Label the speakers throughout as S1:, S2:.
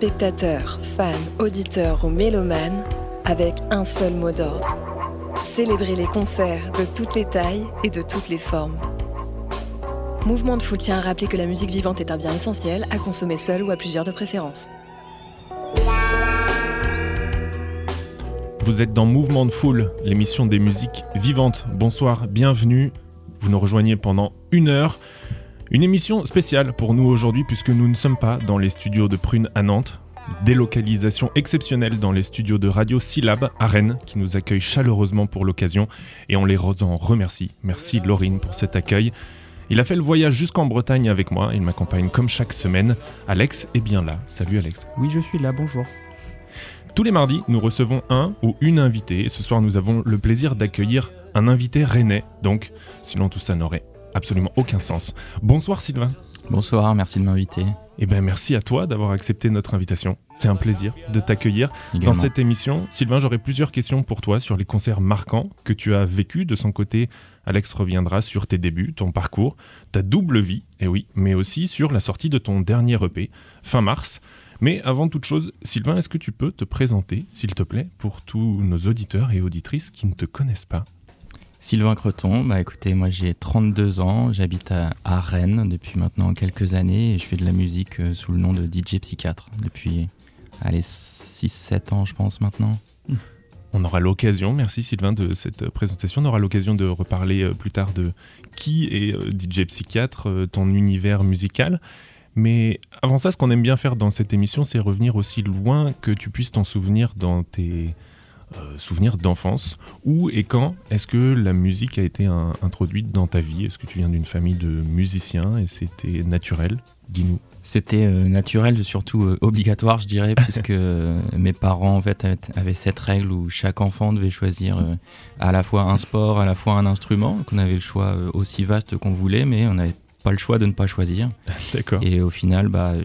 S1: spectateurs, fans, auditeurs ou mélomanes avec un seul mot d'ordre. Célébrer les concerts de toutes les tailles et de toutes les formes. Mouvement de Foule tient à rappeler que la musique vivante est un bien essentiel à consommer seul ou à plusieurs de préférence.
S2: Vous êtes dans Mouvement de Foule, l'émission des musiques vivantes. Bonsoir, bienvenue. Vous nous rejoignez pendant une heure. Une émission spéciale pour nous aujourd'hui puisque nous ne sommes pas dans les studios de Prune à Nantes. Délocalisation exceptionnelle dans les studios de Radio Syllab à Rennes qui nous accueillent chaleureusement pour l'occasion et on les en remercie. Merci Laurine pour cet accueil. Il a fait le voyage jusqu'en Bretagne avec moi, il m'accompagne comme chaque semaine. Alex est bien là. Salut Alex.
S3: Oui, je suis là, bonjour.
S2: Tous les mardis, nous recevons un ou une invitée et ce soir nous avons le plaisir d'accueillir un invité rennais. Donc, sinon tout ça n'aurait absolument aucun sens. Bonsoir Sylvain.
S3: Bonsoir, merci de m'inviter.
S2: Eh bien merci à toi d'avoir accepté notre invitation. C'est un plaisir de t'accueillir dans cette émission. Sylvain, j'aurai plusieurs questions pour toi sur les concerts marquants que tu as vécus. De son côté, Alex reviendra sur tes débuts, ton parcours, ta double vie, et eh oui, mais aussi sur la sortie de ton dernier EP, fin mars. Mais avant toute chose, Sylvain, est-ce que tu peux te présenter, s'il te plaît, pour tous nos auditeurs et auditrices qui ne te connaissent pas?
S3: Sylvain Creton, bah écoutez, moi j'ai 32 ans, j'habite à, Rennes depuis maintenant quelques années et je fais de la musique euh, sous le nom de DJ Psychiatre depuis allez, 6-7 ans je pense maintenant.
S2: Mmh. On aura l'occasion, merci Sylvain de cette présentation, on aura l'occasion de reparler euh, plus tard de qui est euh, DJ Psychiatre, ton univers musical. Mais avant ça, ce qu'on aime bien faire dans cette émission, c'est revenir aussi loin que tu puisses t'en souvenir dans tes euh, souvenirs d'enfance. Où et quand est-ce que la musique a été introduite dans ta vie? Est-ce que tu viens d'une famille de musiciens et c'était naturel? Dis-nous.
S3: C'était euh, naturel, surtout euh, obligatoire, je dirais, puisque mes parents en fait avaient cette règle où chaque enfant devait choisir à la fois un sport, à la fois un instrument. qu'on avait le choix aussi vaste qu'on voulait, mais on avait pas le choix de ne pas choisir.
S2: D'accord.
S3: Et au final, bah, euh,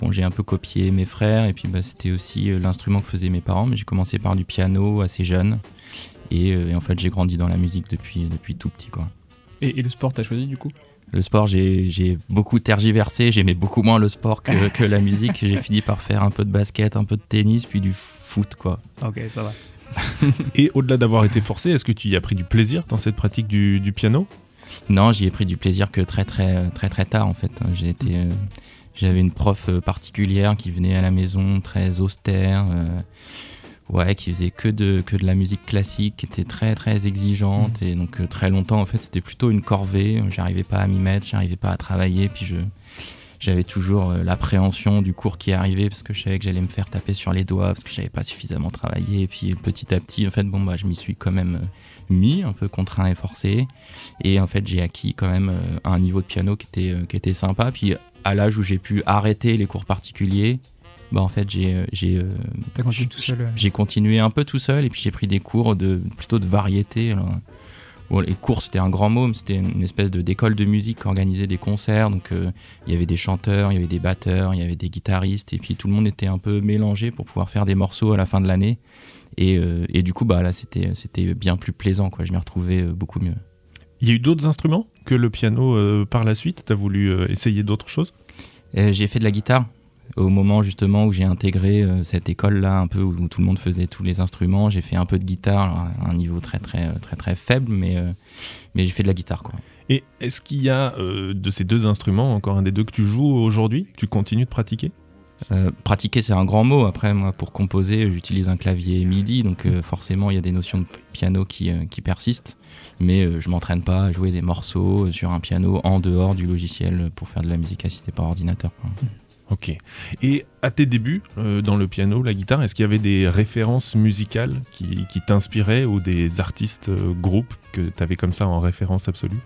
S3: bon, j'ai un peu copié mes frères, et puis bah, c'était aussi euh, l'instrument que faisaient mes parents, mais j'ai commencé par du piano assez jeune, euh, et, en fait j'ai grandi dans la musique depuis, depuis tout petit. Quoi.
S4: Et, le sport, t'as choisi du coup?
S3: Le sport, j'ai beaucoup tergiversé, j'aimais beaucoup moins le sport que, que la musique. J'ai fini par faire un peu de basket, un peu de tennis, puis du foot, quoi.
S4: Ok, ça va.
S3: et
S2: au-delà d'avoir été forcé, est-ce que tu y as pris du plaisir dans cette pratique du, du piano?
S3: Non, j'y ai pris du plaisir que très très très très tard en fait. J'ai été, euh, j'avais une prof euh, particulière qui venait à la maison très austère, euh, ouais, qui faisait que de que de la musique classique, qui était très très exigeante mmh. et donc très longtemps en fait c'était plutôt une corvée. J'arrivais pas à m'y mettre, j'arrivais pas à travailler, puis je j'avais toujours l'appréhension du cours qui arrivait parce que je savais que j'allais me faire taper sur les doigts parce que j'avais pas suffisamment travaillé et puis petit à petit en fait bon bah je m'y suis quand même mis, un peu contraint et forcé. Et en fait, j'ai acquis quand même euh, un niveau de piano qui était, euh, qui était sympa. Puis à l'âge où j'ai pu arrêter les cours particuliers, bah en fait j'ai euh, j'ai j'ai continué un peu tout seul. Et puis j'ai pris des cours de plutôt de variété. Les cours c'était un grand mot mais c'était une espèce de d'école de musique qui organisait des concerts. Donc il y avait des chanteurs il y avait des batteurs il y avait des guitaristes. Et puis tout le monde était un peu mélangé pour pouvoir faire des morceaux à la fin de l'année euh, et, du coup, bah, là, c'était bien plus plaisant. Quoi. Je m'y retrouvais euh, beaucoup mieux.
S2: Il y a eu d'autres instruments que le piano euh, par la suite? Tu as voulu essayer d'autres choses?
S3: J'ai fait de la guitare. Au moment justement où j'ai intégré cette école-là, un peu où, tout le monde faisait tous les instruments, j'ai fait un peu de guitare à un niveau très très très très faible, mais, mais j'ai fait de la guitare. Quoi.
S2: Et est-ce qu'il y a de ces deux instruments, encore un des deux que tu joues aujourd'hui Tu continues de pratiquer?
S3: Euh, pratiquer, c'est un grand mot. Après, moi, pour composer, j'utilise un clavier MIDI, donc euh, forcément, il y a des notions de piano qui, euh, persistent. Mais je m'entraîne pas à jouer des morceaux sur un piano en dehors du logiciel pour faire de la musique assistée par ordinateur.
S2: Ok. Et à tes débuts dans le piano, la guitare, est-ce qu'il y avait des références musicales qui, qui t'inspiraient ou des artistes, groupes que tu avais comme ça en référence absolue?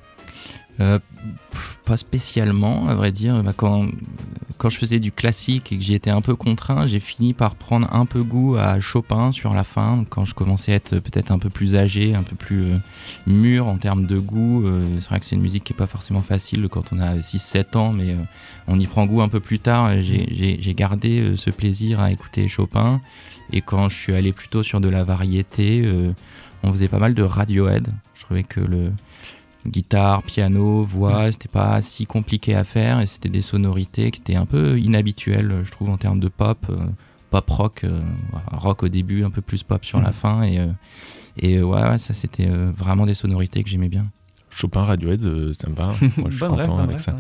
S3: Euh, pas spécialement, à vrai dire. Bah, quand, quand je faisais du classique et que j'y étais un peu contraint, j'ai fini par prendre un peu goût à Chopin sur la fin. Quand je commençais à être peut-être un peu plus âgé, un peu plus euh, mûr en termes de goût. Euh, c'est vrai que c'est une musique qui n'est pas forcément facile quand on a 6-7 ans, mais on y prend goût un peu plus tard. J'ai- gardé ce plaisir à écouter Chopin. Et quand je suis allé plutôt sur de la variété, on faisait pas mal de Radiohead. Je trouvais que le guitare, piano, voix, c'était pas si compliqué à faire et c'était des sonorités qui étaient un peu inhabituelles, je trouve, en termes de pop, euh, pop rock, euh, rock au début, un peu plus pop sur la fin et, euh, et ouais, ouais, ça c'était vraiment des sonorités que j'aimais bien.
S2: Chopin, Radiohead, ça me va. Moi, je suis content avec ça.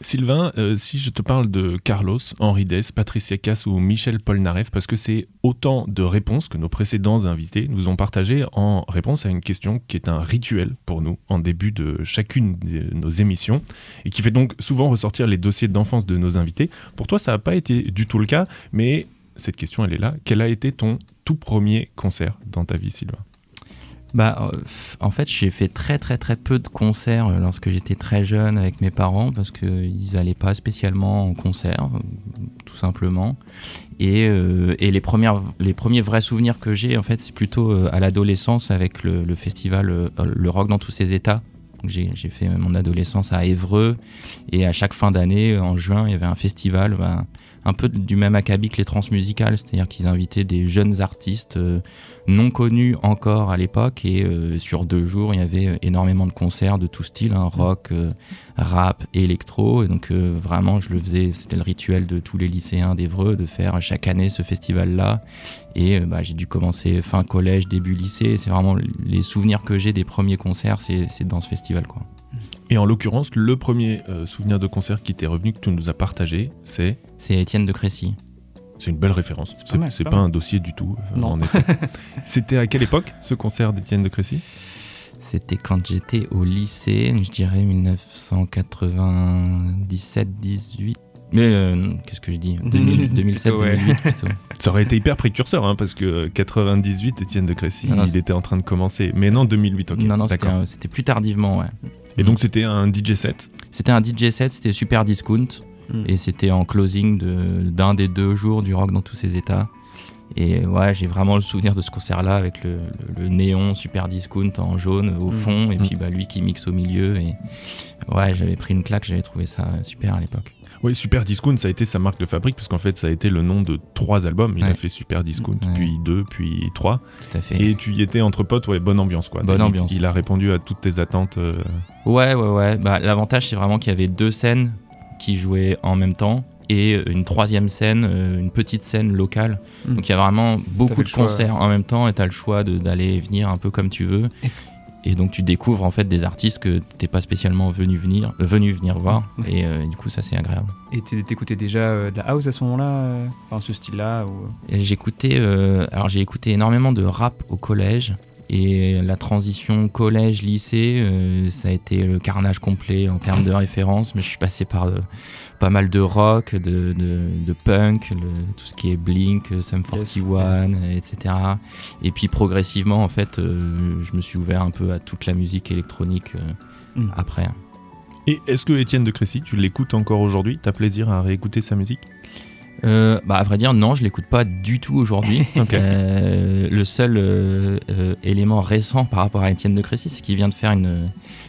S2: Sylvain, euh, si je te parle de Carlos, Henri Dess, Patricia Cass ou Michel Polnareff, parce que c'est autant de réponses que nos précédents invités nous ont partagées en réponse à une question qui est un rituel pour nous en début de chacune de nos émissions et qui fait donc souvent ressortir les dossiers d'enfance de nos invités. Pour toi, ça n'a pas été du tout le cas, mais cette question, elle est là. Quel a été ton tout premier concert dans ta vie, Sylvain?
S3: Bah, euh, en fait, j'ai fait très très très peu de concerts euh, lorsque j'étais très jeune avec mes parents parce qu'ils n'allaient pas spécialement en concert, euh, tout simplement. Et, et les, premières, les premiers vrais souvenirs que j'ai, en fait, c'est plutôt à l'adolescence avec le, festival Le Rock dans tous ses états. J'ai fait mon adolescence à Évreux et à chaque fin d'année, en juin, il y avait un festival bah, un peu du même acabit que les transmusicales, c'est-à-dire qu'ils invitaient des jeunes artistes euh, non connus encore à l'époque et euh, sur deux jours il y avait énormément de concerts de tout style, hein, rock, euh, rap, électro et donc vraiment je le faisais, c'était le rituel de tous les lycéens d'Evreux de faire chaque année ce festival là et bah, j'ai dû commencer fin collège, début lycée, c'est vraiment les souvenirs que j'ai des premiers concerts c'est dans ce festival quoi.
S2: Et en l'occurrence, le premier euh, souvenir de concert qui t'est revenu, que tu nous as partagé, c'est?
S3: C'est Étienne de Crécy.
S2: C'est une belle référence.
S4: pas
S2: C'est
S4: mal,
S2: pas,
S4: pas mal.
S2: un dossier du tout, euh,
S4: Non.
S2: en effet. C'était à quelle époque ce concert d'Étienne de Crécy?
S3: C'était quand j'étais au lycée, je dirais 1997-18. Mais euh, qu'est-ce que je dis? 2000 2007
S4: Plutôt, ouais.
S3: 2008 plutôt.
S2: Ça aurait été hyper précurseur, hein, parce que 98, Étienne de Crécy,
S3: Non, non,
S2: il était en train de commencer. Mais non, 2008, ok.
S3: non, non, c'était plus tardivement, ouais.
S2: Et donc c'était un DJ set.
S3: C'était un DJ set, c'était super discount.
S4: Mm.
S3: Et c'était en closing de- d'un des deux jours du rock dans tous ses états. Et ouais, j'ai vraiment le souvenir de ce concert-là avec le, le- le néon super discount en jaune au
S4: Mm.
S3: fond, et
S2: Mm.
S3: puis bah, lui qui mixe au milieu. Et ouais, j'avais pris une claque, j'avais trouvé ça super à l'époque.
S2: Oui, Super Discount, ça a été sa marque de fabrique, parce qu'en fait, ça a été le nom de trois albums. Il a fait Super Discount,
S3: Ouais.
S2: puis deux, puis trois.
S3: Tout à fait.
S2: Et tu y étais entre potes, ouais, bonne ambiance, quoi.
S3: Bonne ambiance.
S2: Il a répondu à toutes tes attentes. euh,
S3: Ouais, ouais, ouais. Bah, L'avantage, c'est vraiment qu'il y avait deux scènes qui jouaient en même temps et une troisième scène, euh, une petite scène locale.
S4: Mm.
S3: Donc il y a vraiment beaucoup de
S4: choix,
S3: concerts en même temps et tu as le choix d'aller et venir un peu comme tu veux. Et donc tu découvres en fait des artistes que t'es pas spécialement venu venir, venu venir voir.
S4: Mm.
S3: Et euh, du coup, ça c'est agréable.
S4: Et t'é- t'écoutais déjà euh, de la house à ce moment-là euh, Enfin, ce style-là ou...
S3: Et J'écoutais, euh, alors j'ai écouté énormément de rap au collège. Et la transition collège-lycée, euh, ça a été le carnage complet en termes de références. Mais je suis passé par euh, pas mal de rock, de, de, de punk, le- tout ce qui est Blink, euh, Sum 41, euh, etc. Et puis progressivement, en fait, euh, je me suis ouvert un peu à toute la musique électronique euh,
S4: Mm.
S3: après.
S2: Et est-ce que Étienne de Crécy, tu l'écoutes encore aujourd'hui? T'as plaisir à réécouter sa musique?
S3: Euh, bah, à vrai dire, non, je l'écoute pas du tout aujourd'hui. Euh, le seul euh, élément récent par rapport à Étienne de Crécy, c'est qu'il vient de faire une,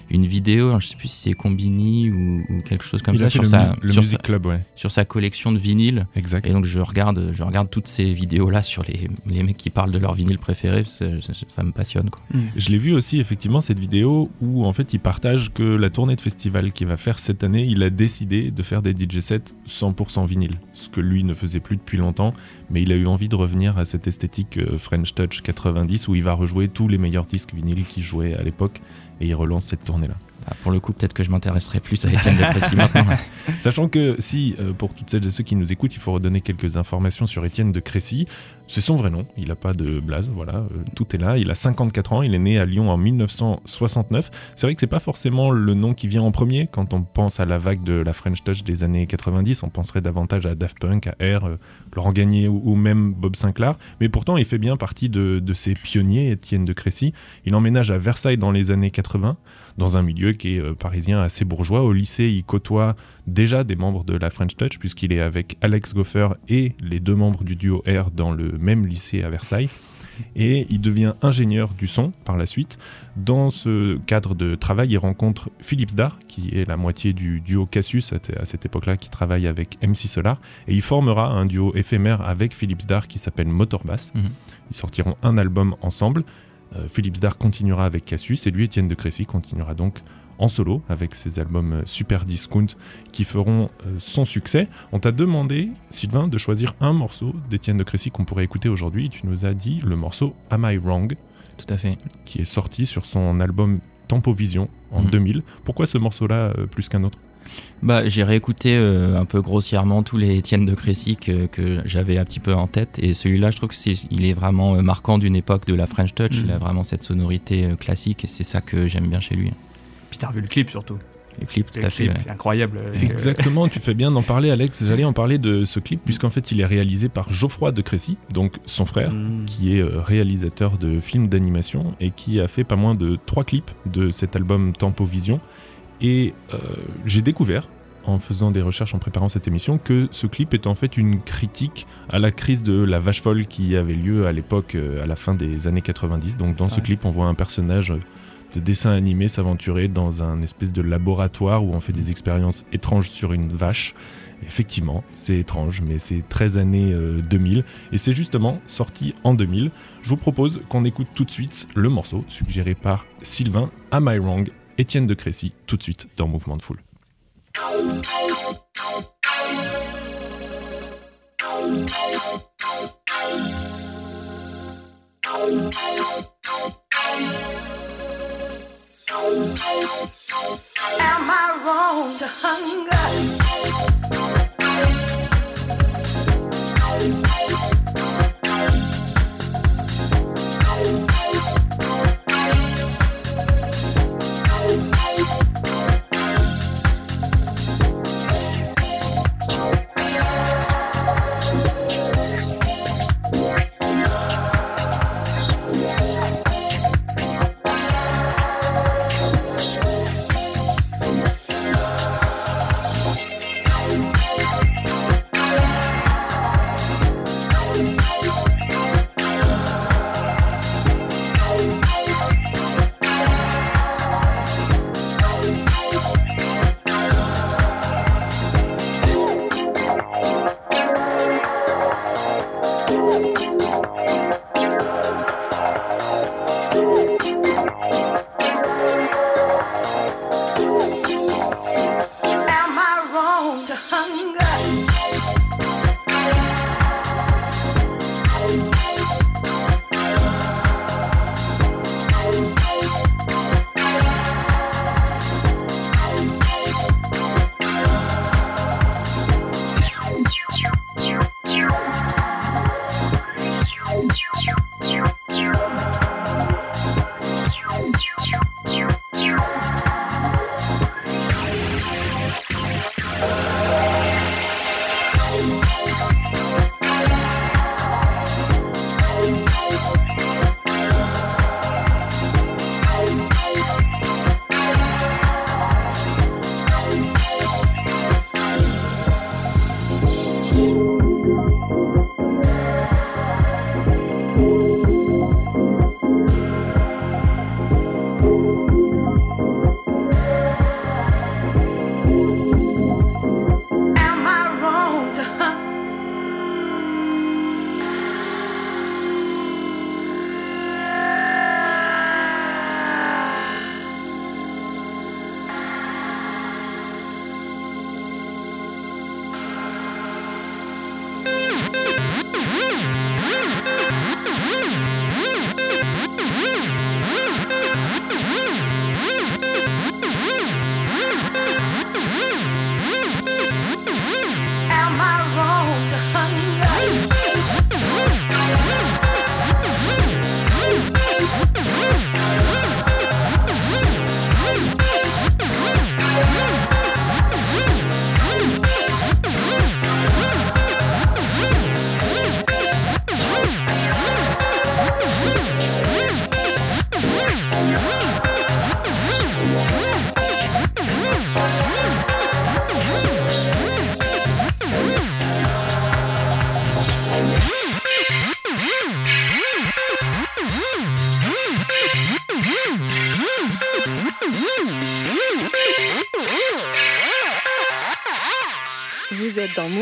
S3: une vidéo, je sais plus si c'est Combini ou, ou quelque chose comme
S2: Il
S3: ça, sur, sa,
S2: le
S3: sur, sa,
S2: Club, ouais.
S3: sur sa collection de vinyles.
S2: Exact.
S3: Et donc je regarde, je regarde toutes ces vidéos-là sur les, les mecs qui parlent de leur vinyle préféré, parce que ça, ça me passionne. Quoi.
S2: Je l'ai vu aussi effectivement cette vidéo où en fait il partage que la tournée de festival qu'il va faire cette année, il a décidé de faire des DJ sets 100% vinyle, ce que lui ne faisait plus depuis longtemps, mais il a eu envie de revenir à cette esthétique euh, French Touch 90 où il va rejouer tous les meilleurs disques vinyles qu'il jouait à l'époque et il relance cette tournée-là.
S3: Ah, pour le coup, peut-être que je m'intéresserai plus à Étienne de Crécy maintenant.
S2: Sachant que si, euh, pour toutes celles et ceux qui nous écoutent, il faut redonner quelques informations sur Étienne de Crécy. C'est son vrai nom, il n'a pas de blase, voilà, euh, tout est là. Il a 54 ans, il est né à Lyon en 1969. C'est vrai que c'est pas forcément le nom qui vient en premier quand on pense à la vague de la French Touch des années 90. On penserait davantage à Daft Punk, à R, euh, Laurent Gagné ou, même Bob Sinclair. Mais pourtant, il fait bien partie de, de ces pionniers, Étienne de Crécy. Il emménage à Versailles dans les années 80 dans un milieu qui est euh, parisien assez bourgeois. Au lycée, il côtoie déjà des membres de la French Touch, puisqu'il est avec Alex Goffer et les deux membres du duo R dans le même lycée à Versailles. Et il devient ingénieur du son par la suite. Dans ce cadre de travail, il rencontre Philippe Zdar, qui est la moitié du duo Cassius à cette époque-là, qui travaille avec MC Solar. Et il formera un duo éphémère avec Philippe Zdar qui s'appelle Motorbass. Mhm. Ils sortiront un album ensemble. Euh, Philippe Zdar continuera avec Cassius et lui, Étienne de Crécy, continuera donc en solo avec ses albums euh, Super Discount qui feront euh, son succès. On t'a demandé, Sylvain, de choisir un morceau d'Étienne de Crécy qu'on pourrait écouter aujourd'hui. Tu nous as dit le morceau Am I Wrong
S3: Tout à fait.
S2: Qui est sorti sur son album Tempo Vision en 2000. Mhm. Pourquoi ce morceau-là plus qu'un autre?
S3: Bah, j'ai réécouté euh, un peu grossièrement tous les Étienne de Crécy que, j'avais un petit peu en tête et celui-là je trouve qu'il est, il est vraiment euh, marquant d'une époque de la French Touch, il a mm. vraiment cette sonorité euh, classique et c'est ça que j'aime bien chez lui.
S4: T'as revu le clip surtout
S3: le clip, tout à fait.
S4: incroyable.
S2: Exactement, tu fais bien d'en parler, Alex. J'allais en parler de ce clip, puisqu'en fait, il est réalisé par Geoffroy de Crécy, donc son frère, mm. qui est réalisateur de films d'animation et qui a fait pas moins de trois clips de cet album Tempo Vision. Et euh, j'ai découvert, en faisant des recherches en préparant cette émission, que ce clip est en fait une critique à la crise de la vache folle qui avait lieu à l'époque, euh, à la fin des années 90. Donc dans ce clip, on voit un personnage de dessin animé s'aventurer dans un espèce de laboratoire où on fait des expériences étranges sur une vache. Effectivement, c'est étrange, mais c'est 13 années 2000 et c'est justement sorti en 2000. Je vous propose qu'on écoute tout de suite le morceau suggéré par Sylvain Am I Wrong Étienne de Crécy, tout de suite dans Mouvement de Foule. Am I wrong to hunger?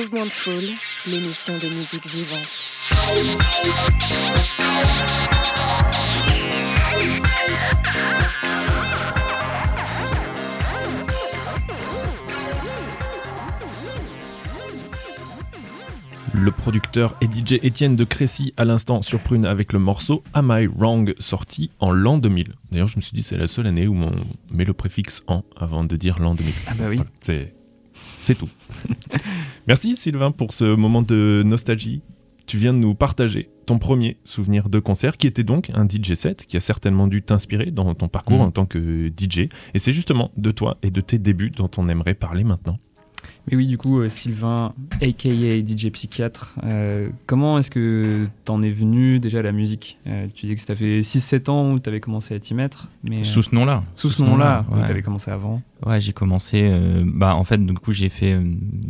S1: Mouvement de Foule, l'émission de musique vivante.
S2: Le producteur et DJ Étienne de Crécy à l'instant sur Prune avec le morceau Am I Wrong sorti en l'an 2000. D'ailleurs, je me suis dit c'est la seule année où on met le préfixe en avant de dire l'an 2000.
S4: Ah bah oui.
S2: Voilà, c'est tout. Merci Sylvain pour ce moment de nostalgie. Tu viens de nous partager ton premier souvenir de concert qui était donc un DJ set qui a certainement dû t'inspirer dans ton parcours
S3: Mhm.
S2: en tant que DJ. Et c'est justement de toi et de tes débuts dont on aimerait parler maintenant.
S4: Mais oui, du coup, euh, Sylvain, aka DJ Psychiatre, euh, comment est-ce que t'en es venu déjà à la musique? Euh, Tu dis que ça fait 6-7 ans où t'avais commencé à t'y mettre, mais
S3: Sous ce nom-là.
S4: sous ce nom-là, où
S3: ouais.
S4: t'avais commencé avant.
S3: Ouais, j'ai commencé. bah, en fait, du coup, j'ai fait,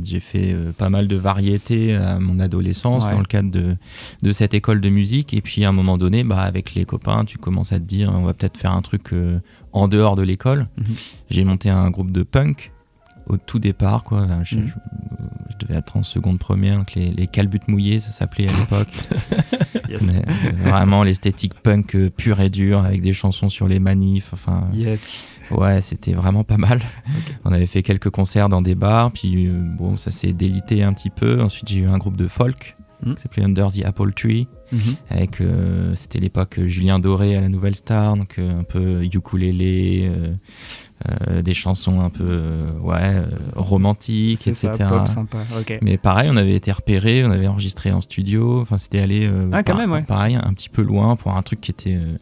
S3: j'ai fait pas mal de variétés à mon adolescence
S4: Ouais.
S3: dans le cadre de, de cette école de musique. Et puis, à un moment donné, bah, avec les copains, tu commences à te dire, on va peut-être faire un truc en dehors de l'école.
S4: Mhm.
S3: J'ai monté un groupe de punk au tout départ, quoi. Je,
S4: Mhm.
S3: je- je devais être en seconde première, donc les, les calbutes mouillées, ça s'appelait à l'époque.
S4: Yes.
S3: Euh, vraiment l'esthétique punk euh, pure et dure avec des chansons sur les manifs. Enfin,
S4: Yes.
S3: Ouais, c'était vraiment pas mal. On avait fait quelques concerts dans des bars, puis euh, bon, ça s'est délité un petit peu. Ensuite, j'ai eu un groupe de folk
S4: Mm.
S3: qui s'appelait Under the Apple Tree,
S4: Mhm.
S3: avec euh, c'était l'époque Julien Doré à la Nouvelle Star, donc euh, un peu ukulélé, euh, des chansons un peu euh, ouais euh, romantiques, etc.
S4: ça, pop sympa. Ok.
S3: Mais pareil, on avait été repéré, on avait enregistré en studio. Enfin, c'était allé euh,
S4: Ah, quand
S3: par-
S4: même, ouais.
S3: pareil, un petit peu loin pour un truc qui était euh,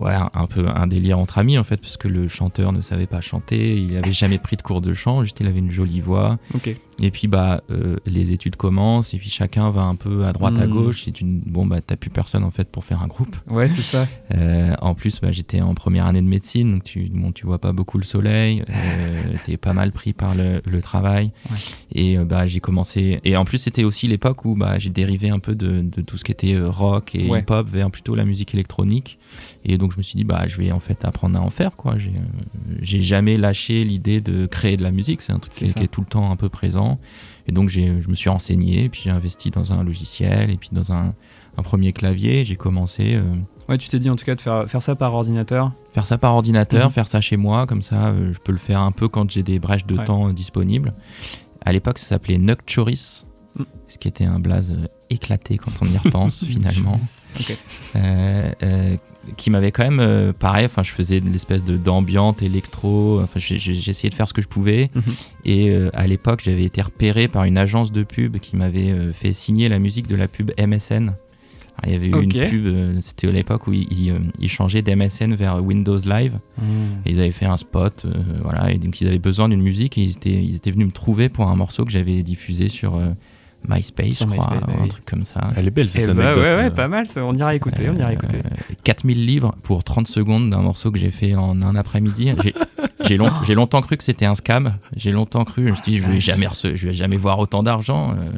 S3: ouais, un peu un délire entre amis en fait, parce que le chanteur ne savait pas chanter, il avait jamais pris de cours de chant, juste il avait une jolie voix.
S4: Ok.
S3: Et puis bah euh, les études commencent et puis chacun va un peu à droite à
S4: Mm.
S3: gauche. Et tu bon bah t'as plus personne en fait pour faire un groupe.
S4: Ouais, c'est ça.
S3: Euh, en plus, bah, j'étais en première année de médecine, donc tu, bon, tu vois pas beaucoup le soleil, euh, t'es pas mal pris par le, le travail.
S4: Ouais.
S3: Et euh, bah, j'ai commencé. Et en plus, c'était aussi l'époque où bah, j'ai dérivé un peu de, de tout ce qui était euh, rock et
S4: Ouais.
S3: hip-hop vers plutôt la musique électronique. Et donc, je me suis dit, bah, je vais en fait apprendre à en faire. quoi. J'ai jamais lâché l'idée de créer de la musique, c'est un truc qui, est tout le temps un peu présent. Et donc, je me suis renseigné, puis j'ai investi dans un logiciel, et puis dans un, un premier clavier. J'ai commencé. euh,
S4: Ouais, tu t'es dit en tout cas de faire, faire ça par ordinateur.
S3: Faire ça par ordinateur,
S4: Mhm.
S3: faire ça chez moi, comme ça euh, je peux le faire un peu quand j'ai des brèches de
S4: Ouais.
S3: temps euh, disponibles. À l'époque, ça s'appelait Nocturis,
S4: Mm.
S3: ce qui était un blaze éclaté quand on y repense finalement. Euh, euh, qui m'avait quand même euh, pareil, enfin je faisais l'espèce de d'ambiante électro, enfin essayé de faire ce que je pouvais
S4: Mhm.
S3: et à l'époque j'avais été repéré par une agence de pub qui m'avait fait signer la musique de la pub MSN. Alors, il y avait eu une pub, c'était à l'époque où ils, euh, ils changeaient d'MSN vers Windows Live. Et ils avaient fait un spot, euh, voilà, et donc ils avaient besoin d'une musique et ils étaient, ils étaient venus me trouver pour un morceau que j'avais diffusé sur euh, MySpace,
S4: Sur
S3: je crois,
S4: MySpace, bah
S3: ou un
S4: oui.
S3: truc comme ça.
S2: Elle est belle cette
S4: Eh bah
S2: anecdote.
S4: ouais, ouais,
S2: euh.
S4: pas mal. ça. On ira écouter, on ira écouter.
S3: Euh, 4000 livres pour 30 secondes d'un morceau que j'ai fait en un après-midi. J'ai- J'ai long- j'ai longtemps cru que c'était un scam. J'ai longtemps cru, je me suis dit, je vais jamais, rece- je vais jamais voir autant d'argent. euh.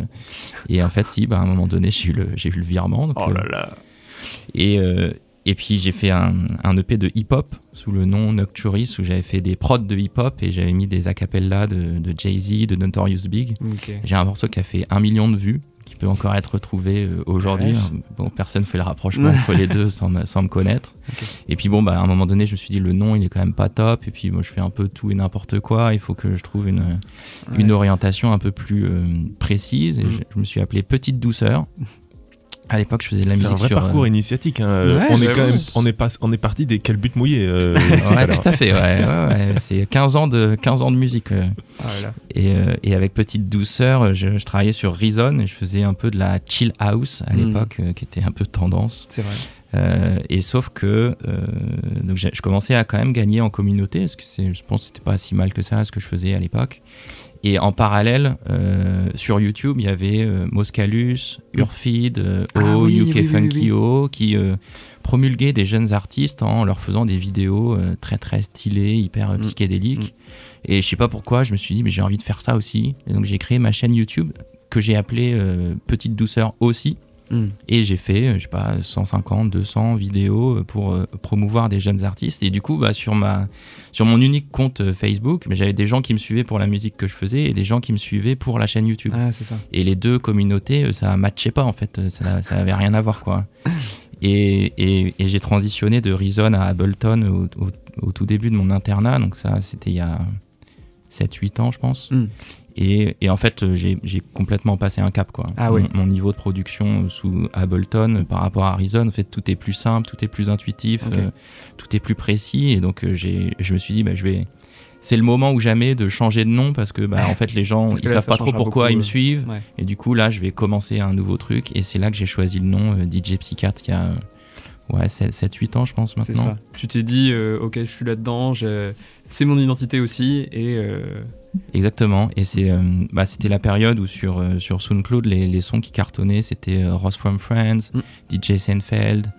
S3: Et en fait, si, bah, à un moment donné, j'ai eu le, j'ai eu le virement. donc,
S4: Oh là là.
S3: Et, euh, et puis j'ai fait un, un EP de hip-hop sous le nom Nocturis où j'avais fait des prods de hip-hop et j'avais mis des acapellas de, de Jay-Z, de Notorious Big. J'ai un morceau qui a fait un million de vues, qui peut encore être retrouvé euh, aujourd'hui.
S4: vache.
S3: Bon, personne fait le rapprochement entre les deux sans me, sans me connaître. Et puis bon, bah, à un moment donné, je me suis dit le nom, il est quand même pas top. Et puis moi, je fais un peu tout et n'importe quoi. Il faut que je trouve une, orientation un peu plus euh, précise. Et
S4: Mm.
S3: je, je me suis appelé Petite Douceur. À l'époque, je faisais de la
S2: C'est
S3: musique
S2: un vrai
S3: sur, euh,
S2: parcours initiatique. hein.
S4: Ouais,
S2: on, est quand même, on, est pas, on est parti des calbutes mouillés. euh, tout à
S3: Ouais, tout à fait, ouais, ouais, ouais. c'est 15 ans de 15 ans de musique. euh.
S4: Ah.
S3: Et, euh, et avec petite douceur, je, je travaillais sur Reason et je faisais un peu de la chill house à
S4: Mm.
S3: l'époque, euh, qui était un peu tendance.
S4: C'est vrai.
S3: Euh, et sauf que euh, donc je commençais à quand même gagner en communauté, parce que c'est- je pense que c'était pas si mal que ça ce que je faisais à l'époque. Et en parallèle, euh, sur YouTube, il y avait euh, Moscalus, Urfid, euh,
S4: Ah
S3: O,
S4: oui,
S3: UK
S4: oui,
S3: Funky
S4: oui.
S3: O, qui euh, promulguaient des jeunes artistes en leur faisant des vidéos très très stylées, hyper
S4: Mm.
S3: psychédéliques. Et je sais pas pourquoi, je me suis dit, mais j'ai envie de faire ça aussi. Et donc j'ai créé ma chaîne YouTube que j'ai appelée Petite Douceur aussi.
S4: Hmm.
S3: Et j'ai fait, euh, je sais pas, 150, 200 vidéos euh, pour euh, promouvoir des jeunes artistes. Et du coup, bah, sur, ma, sur mon unique compte Facebook, j'avais des gens qui me suivaient pour la musique que je faisais et des gens qui me suivaient pour la chaîne YouTube.
S4: Ah, ça.
S3: Et les deux communautés, ça matchait pas en fait, ça, ça avait rien à voir quoi. Et, et- et j'ai transitionné de Reason à Ableton au, au- au tout début de mon internat, donc ça c'était il y a 7-8 ans je pense.
S4: Mm.
S3: Et, et en fait euh, j'ai complètement passé un cap quoi.
S4: Ah
S3: mon,
S4: oui.
S3: mon niveau de production sous Ableton euh, par rapport à Reason, en fait tout est plus simple, tout est plus intuitif, euh, tout est plus précis. Et donc euh, je me suis dit bah, je vais... C'est le moment ou jamais de changer de nom parce que bah, en fait les gens ils
S4: là,
S3: savent pas trop pourquoi
S4: beaucoup,
S3: ils me
S4: euh,
S3: suivent.
S4: Ouais.
S3: Et du coup, là, je vais commencer un nouveau truc. Et c'est là que j'ai choisi le nom euh, DJ Psychiatre il y a euh, ouais, 7-8 ans, je pense,
S4: C'est
S3: maintenant.
S4: ça. Tu t'es dit, euh, ok, je suis là-dedans, c'est mon identité aussi, et euh,
S3: Exactement. Et c'est, euh, bah, c'était la période où sur, sur SoundCloud, les, les sons qui cartonnaient, c'était Ross from Friends,
S4: Mm.
S3: DJ Seinfeld,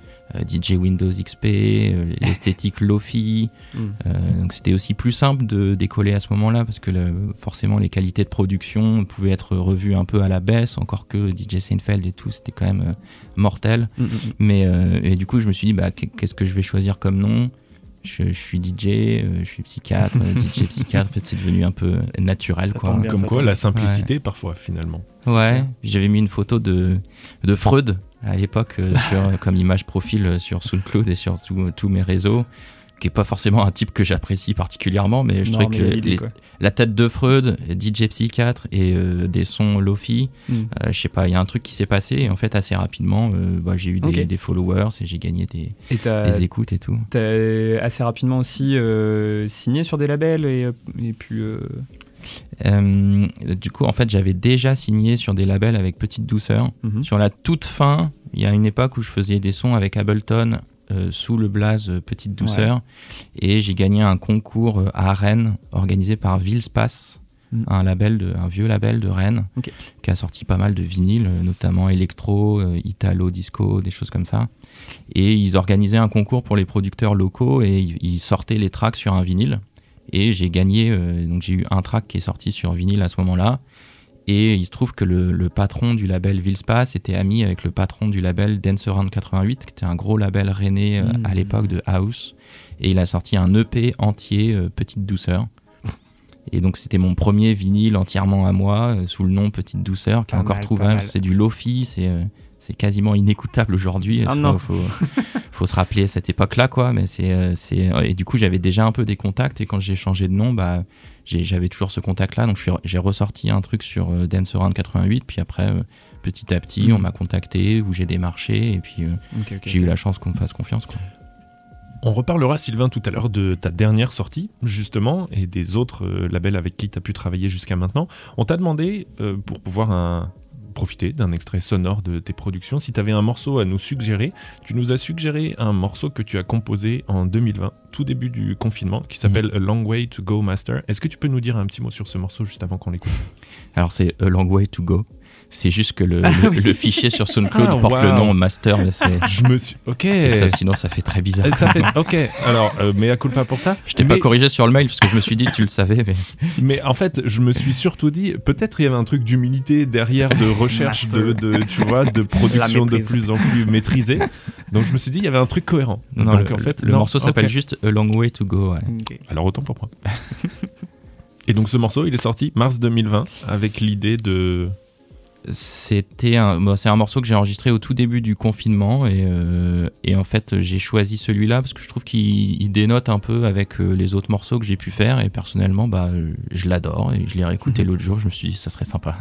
S3: DJ Windows XP, euh, l'esthétique Lofi.
S4: hmm.
S3: Euh, donc c'était aussi plus simple de décoller à ce moment-là parce que le- forcément les qualités de production pouvaient être revues un peu à la baisse, encore que DJ Seinfeld et tout, c'était quand même euh, mortel.
S4: Mm, mm, mm.
S3: Mais euh, et du coup, je me suis dit, bah, qu'est- qu'est-ce que je vais choisir comme nom? Je, je suis DJ, euh, je suis psychiatre, euh, DJ psychiatre. En fait, c'est devenu un peu naturel, quoi.
S4: bien.
S2: Comme quoi, la simplicité, parfois, finalement.
S3: Ouais. J'avais mis une photo de de Freud à l'époque euh, sur- comme image profil euh, sur SoundCloud et sur tous mes réseaux, qui est pas forcément un type que j'apprécie particulièrement, mais je
S4: Non,
S3: trouvais
S4: mais
S3: que les- la tête de Freud, DJ psychiatre et euh, des sons lofi,
S4: Mm.
S3: euh, je sais pas, il y a un truc qui s'est passé et en fait assez rapidement, euh, bah, j'ai eu des, followers et j'ai gagné des,
S4: Et t'as
S3: des écoutes et tout.
S4: t'as assez rapidement aussi signé sur des labels, et, et puis. Euh,
S3: du coup, en fait, j'avais déjà signé sur des labels avec Petite Douceur.
S4: mhm.
S3: Sur la toute fin, il y a une époque où je faisais des sons avec Ableton euh, sous le blaze euh, Petite Douceur. Et j'ai gagné un concours à Rennes organisé par Villespace,
S4: Mm.
S3: un, label de, un vieux label de Rennes qui a sorti pas mal de vinyles, notamment électro, euh, italo, disco, des choses comme ça. Et ils organisaient un concours pour les producteurs locaux et ils sortaient les tracks sur un vinyle. Et j'ai gagné, euh, donc j'ai eu un track qui est sorti sur vinyle à ce moment-là. Et il se trouve que le, le patron du label Villespace était ami avec le patron du label Danceround 88, qui était un gros label rennais euh,
S4: Mhm.
S3: à l'époque de House. Et il a sorti un EP entier, euh, Petite Douceur. Et donc c'était mon premier vinyle entièrement à moi, euh, sous le nom Petite Douceur, qui est encore
S4: mal,
S3: trouvable. C'est du Lofi, c'est euh, c'est quasiment inécoutable aujourd'hui.
S4: Ah
S3: Faut-
S4: non.
S3: faut, faut se rappeler cette époque-là, quoi. Mais c'est, euh, c'est, et du coup, j'avais déjà un peu des contacts. Et quand j'ai changé de nom, bah, j'ai- j'avais toujours ce contact-là. Donc, j'ai ressorti un truc sur euh, Dance Around 88. Puis après, euh, petit à petit,
S4: Mhm.
S3: on m'a contacté, où j'ai démarché. Et puis, euh, j'ai eu la chance qu'on me fasse confiance, quoi.
S2: On reparlera, Sylvain, tout à l'heure de ta dernière sortie, justement, et des autres euh, labels avec qui tu as pu travailler jusqu'à maintenant. On t'a demandé, euh, pour pouvoir un- profiter d'un extrait sonore de tes productions, si tu avais un morceau à nous suggérer. Tu nous as suggéré un morceau que tu as composé en 2020, tout début du confinement, qui s'appelle A Long Way to Go Master. Est-ce que tu peux nous dire un petit mot sur ce morceau juste avant qu'on l'écoute?
S3: Alors, c'est A Long Way to Go. C'est juste que le, le- le fichier sur SoundCloud
S2: Ah,
S3: porte le nom master, mais c'est.
S2: Je me suis. Ok.
S3: c'est ça, sinon ça fait très bizarre.
S2: Et ça fait. Ok. Alors, euh, mais à culpa pour ça.
S3: Je t'ai pas corrigé sur le mail parce que je me suis dit que tu le savais, mais
S2: Mais en fait, je me suis surtout dit, peut-être il y avait un truc d'humilité derrière, de recherche, de, de, tu vois, de production de plus en plus maîtrisée. Donc je me suis dit, il y avait un truc cohérent.
S3: non,
S2: Donc
S3: le,
S2: en fait,
S3: le
S2: non,
S3: morceau s'appelle juste A Long Way to Go. ouais.
S2: Alors autant pour moi. Et donc ce morceau, il est sorti mars 2020 avec l'idée de.
S3: C'était un, bon, c'est un morceau que j'ai enregistré au tout début du confinement et, euh, et en fait j'ai choisi celui-là parce que je trouve qu'il il dénote un peu avec euh, les autres morceaux que j'ai pu faire et personnellement bah je l'adore et je l'ai réécouté l'autre jour je me suis dit ça serait sympa.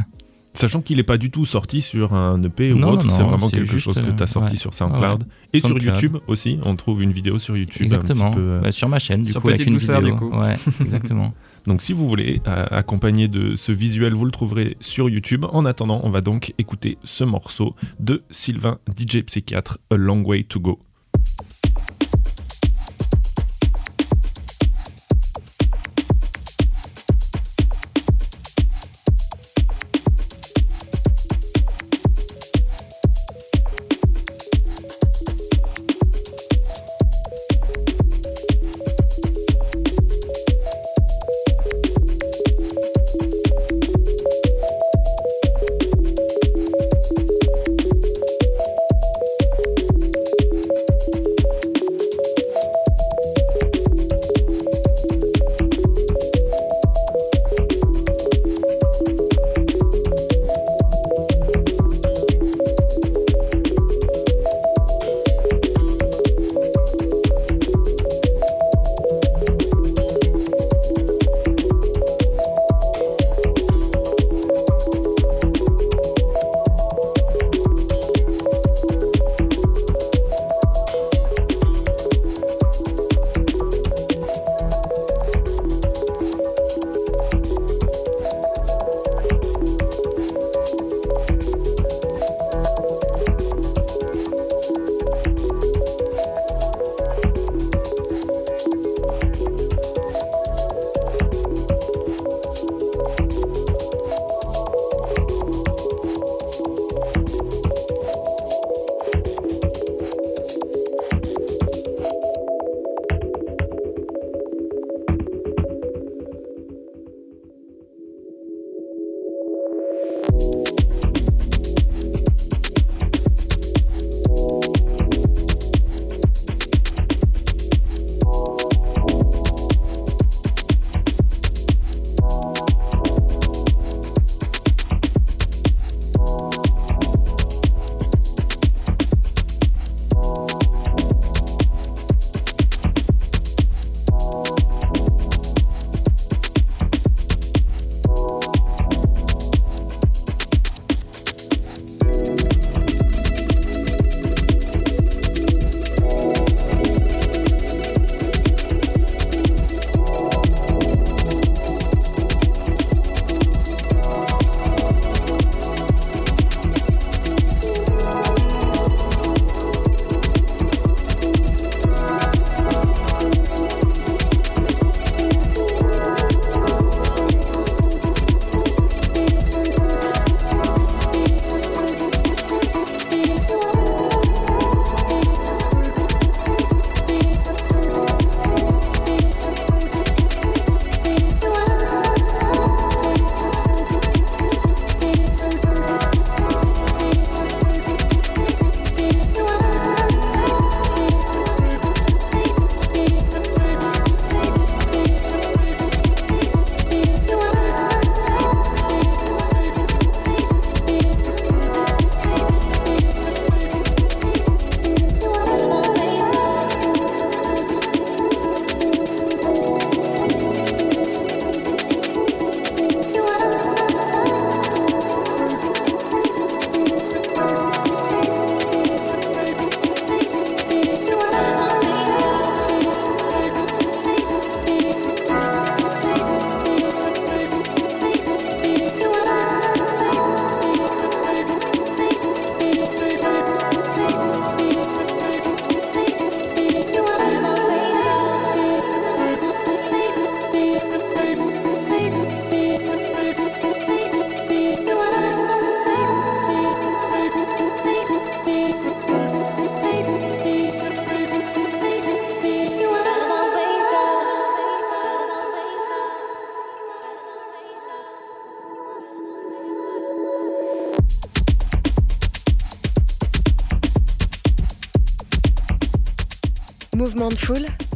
S2: Sachant qu'il n'est pas du tout sorti sur un EP ou
S3: Non,
S2: autre,
S3: non,
S2: c'est vraiment
S3: c'est
S2: quelque
S3: juste,
S2: chose que tu as
S3: euh,
S2: sorti
S3: ouais.
S2: sur SoundCloud. Et
S3: SoundCloud.
S2: sur YouTube aussi, on trouve une vidéo sur YouTube.
S3: Exactement.
S2: Un petit peu, euh,
S3: Bah, sur ma chaîne du
S4: Sur
S3: coup avec une
S4: Douceur,
S3: vidéo.
S4: du coup.
S3: Ouais, exactement.
S2: Donc si vous voulez, euh, accompagné de ce visuel, vous le trouverez sur YouTube. En attendant, on va donc écouter ce morceau de Sylvain DJ Psychiatre, A Long Way to Go.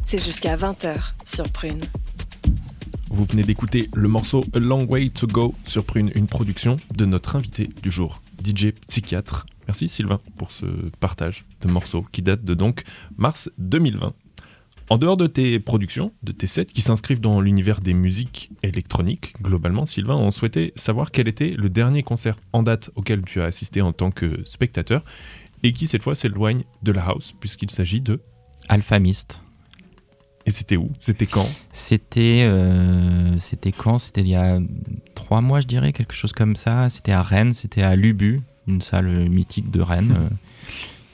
S1: C'est jusqu'à 20h sur Prune.
S2: Vous venez d'écouter le morceau A Long Way to Go sur Prune, une production de notre invité du jour, DJ Psychiatre. Merci Sylvain pour ce partage de morceaux qui date de donc mars 2020. En dehors de tes productions, de tes sets qui s'inscrivent dans l'univers des musiques électroniques, globalement, Sylvain, on souhaitait savoir quel était le dernier concert en date auquel tu as assisté en tant que spectateur et qui cette fois s'éloigne de la house puisqu'il s'agit de...
S3: Alphamist.
S2: Et c'était où? C'était quand?
S3: C'était euh, c'était quand? C'était il y a trois mois, je dirais, quelque chose comme ça. C'était à Rennes, c'était à Lubu, une salle mythique de Rennes. euh.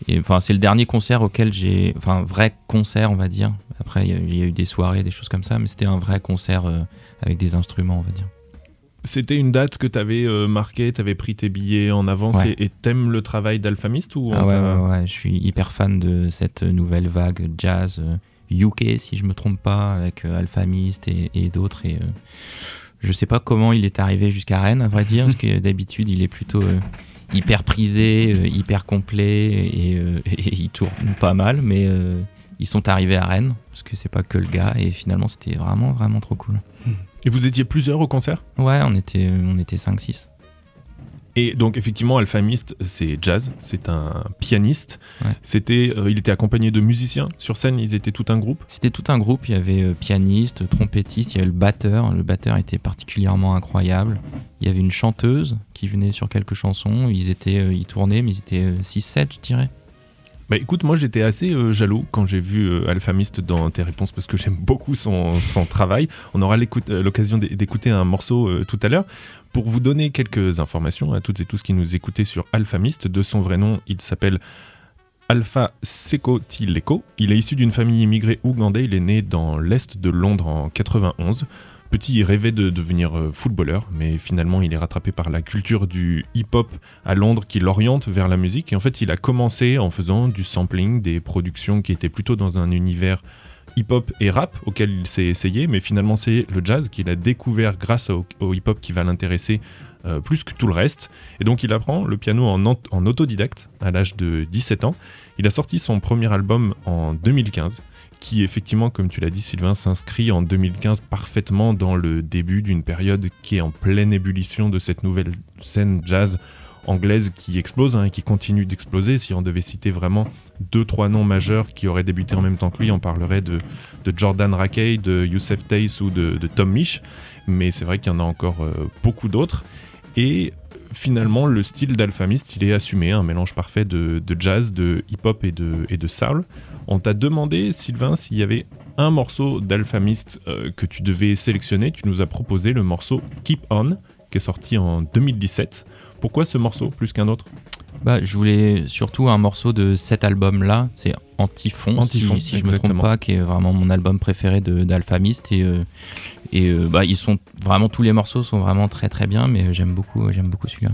S3: Et enfin, c'est le dernier concert auquel j'ai, enfin, vrai concert, on va dire. Après, il y a- il y, a eu des soirées, des choses comme ça, mais c'était un vrai concert euh, avec des instruments, on va dire.
S2: C'était une date que tu avais marquée, tu avais pris tes billets en avance
S3: Ouais.
S2: et t'aimes le travail d'Alphamist ou
S3: Ah ouais, ouais, ouais, je suis hyper fan de cette nouvelle vague jazz euh, UK, si je me trompe pas, avec euh, Alphamist et, et d'autres. Et euh, je sais pas comment il est arrivé jusqu'à Rennes, à vrai dire, parce que d'habitude il est plutôt euh, hyper prisé, euh, hyper complet et, euh, et il tourne pas mal, mais euh, ils sont arrivés à Rennes, parce que c'est pas que le gars, et finalement c'était vraiment, vraiment trop cool.
S2: Et vous étiez plusieurs au concert?
S3: Ouais, on était, on était 5-6.
S2: Et donc effectivement, Alphamist, c'est jazz, c'est un pianiste.
S3: Ouais.
S2: C'était, euh, il était accompagné de musiciens sur scène. Ils étaient tout un groupe?
S3: C'était tout un groupe, il y avait euh, pianiste, trompettiste, il y avait le batteur, le batteur était particulièrement incroyable. Il y avait une chanteuse qui venait sur quelques chansons, ils étaient euh, ils tournaient mais ils étaient euh, 6-7 je dirais.
S2: Bah écoute, moi j'étais assez euh, jaloux quand j'ai vu euh, Alphamist dans tes réponses parce que j'aime beaucoup son, travail. On aura euh, l'occasion d'é- d'écouter un morceau euh, tout à l'heure. Pour vous donner quelques informations à toutes et tous qui nous écoutaient sur Alphamist, de son vrai nom, il s'appelle Alpha Sekotileko. Il est issu d'une famille immigrée ougandais. Il est né dans l'est de Londres en 91. Petit, rêvait de devenir euh, footballeur, mais finalement, il est rattrapé par la culture du hip-hop à Londres qui l'oriente vers la musique. Et en fait, il a commencé en faisant du sampling, des productions qui étaient plutôt dans un univers hip-hop et rap auquel il s'est essayé, mais finalement, c'est le jazz qu'il a découvert grâce au, hip-hop qui va l'intéresser euh, plus que tout le reste. Et donc, il apprend le piano en, en autodidacte à l'âge de 17 ans. Il a sorti son premier album en 2015 qui effectivement, comme tu l'as dit Sylvain, s'inscrit en 2015 parfaitement dans le début d'une période qui est en pleine ébullition de cette nouvelle scène jazz anglaise qui explose hein, et qui continue d'exploser. Si on devait citer vraiment deux, trois noms majeurs qui auraient débuté en même temps que lui, on parlerait de, de Jordan Rakey, de Youssef Tace ou de, de Tom Misch. Mais c'est vrai qu'il y en a encore euh, beaucoup d'autres. Et finalement, le style d'Alphamist, il est assumé, un mélange parfait de, de jazz, de hip-hop et de, et de soul. On t'a demandé, Sylvain, s'il y avait un morceau d'Alphamist euh, que tu devais sélectionner. Tu nous as proposé le morceau Keep On, qui est sorti en 2017. Pourquoi ce morceau plus qu'un autre?
S3: Bah, je voulais surtout un morceau de cet album-là, c'est Antiphon,
S2: Antiphon,
S3: si, si je me trompe pas, qui est vraiment mon album préféré d'Alphamist. Et, euh, et euh, bah, ils sont vraiment tous les morceaux sont vraiment très très bien, mais j'aime beaucoup, j'aime beaucoup celui-là.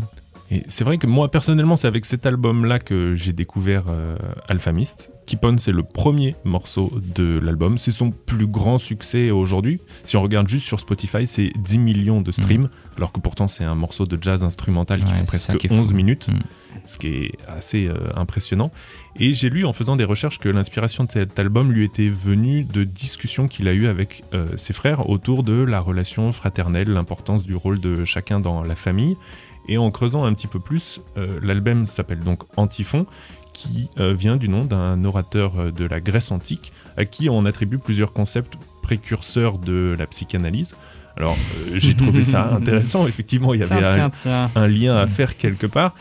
S2: Et c'est vrai que moi, personnellement, c'est avec cet album-là que j'ai découvert euh, Alphamist. Keep On, c'est le premier morceau de l'album. C'est son plus grand succès aujourd'hui. Si on regarde juste sur Spotify, c'est 10 millions de streams, alors que pourtant, c'est un morceau de jazz instrumental qui
S3: Ouais,
S2: fait presque
S3: qui est fou.
S2: 11 minutes,
S3: Mm.
S2: ce qui est assez euh, impressionnant. Et j'ai lu en faisant des recherches que l'inspiration de cet album lui était venue de discussions qu'il a eues avec euh, ses frères autour de la relation fraternelle, l'importance du rôle de chacun dans la famille. Et en creusant un petit peu plus, euh, l'album s'appelle donc Antiphon, qui euh, vient du nom d'un orateur euh, de la Grèce antique, à qui on attribue plusieurs concepts précurseurs de la psychanalyse. Alors, euh, j'ai trouvé ça intéressant, effectivement, il y avait
S4: Tiens,
S2: un,
S4: tiens, tiens.
S2: un lien à faire quelque part.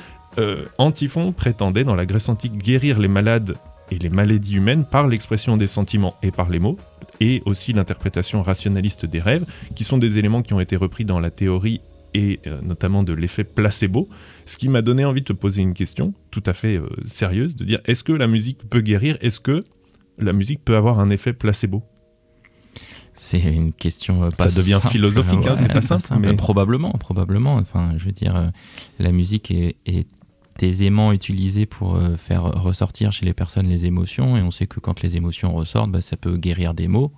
S2: Antiphon prétendait dans la Grèce antique guérir les malades et les maladies humaines par l'expression des sentiments et par les mots, et aussi l'interprétation rationaliste des rêves, qui sont des éléments qui ont été repris dans la théorie et euh, notamment de l'effet placebo, ce qui m'a donné envie de te poser une question tout à fait euh, sérieuse, de dire est-ce que la musique peut guérir? Est-ce que la musique peut avoir un effet placebo?
S3: C'est une question euh, pas
S2: Ça devient
S3: simple.
S2: philosophique, hein, c'est pas simple, mais-
S3: Probablement, probablement. Enfin, je veux dire, euh, la musique est, est aisément utilisée pour euh, faire ressortir chez les personnes les émotions, et on sait que quand les émotions ressortent, bah, ça peut guérir des maux.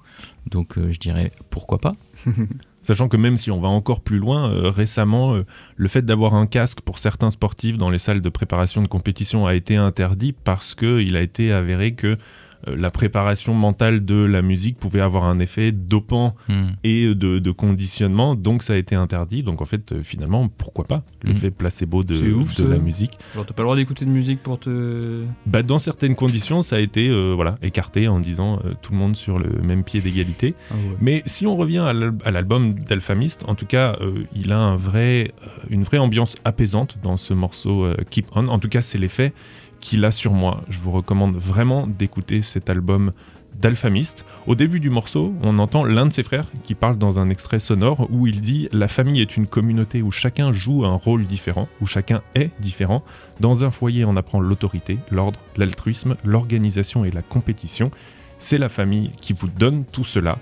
S3: Donc, euh, je dirais pourquoi pas.
S2: Sachant que même si on va encore plus loin, euh, récemment, euh, le fait d'avoir un casque pour certains sportifs dans les salles de préparation de compétition a été interdit parce qu'il a été avéré que la préparation mentale de la musique pouvait avoir un effet dopant
S3: Hmm.
S2: et de, de conditionnement, donc ça a été interdit. Donc en fait, euh, finalement, pourquoi pas l'effet placebo de,
S4: C'est ouf,
S2: de
S4: ça.
S2: la musique
S4: Genre, t'as pas le droit d'écouter de musique pour te.
S2: bah, Dans certaines conditions, ça a été euh, voilà, écarté en disant euh, tout le monde sur le même pied d'égalité.
S4: Ah ouais.
S2: Mais si on revient à l'al- à l'album d'Alphamist, en tout cas, euh, il a un vrai, euh, une vraie ambiance apaisante dans ce morceau euh, Keep On. En tout cas, c'est l'effet qu'il a sur moi. Je vous recommande vraiment d'écouter cet album d'Alphamist. Au début du morceau, on entend l'un de ses frères qui parle dans un extrait sonore où il dit La famille est une communauté où chacun joue un rôle différent, où chacun est différent. Dans un foyer, on apprend l'autorité, l'ordre, l'altruisme, l'organisation et la compétition. C'est la famille qui vous donne tout cela.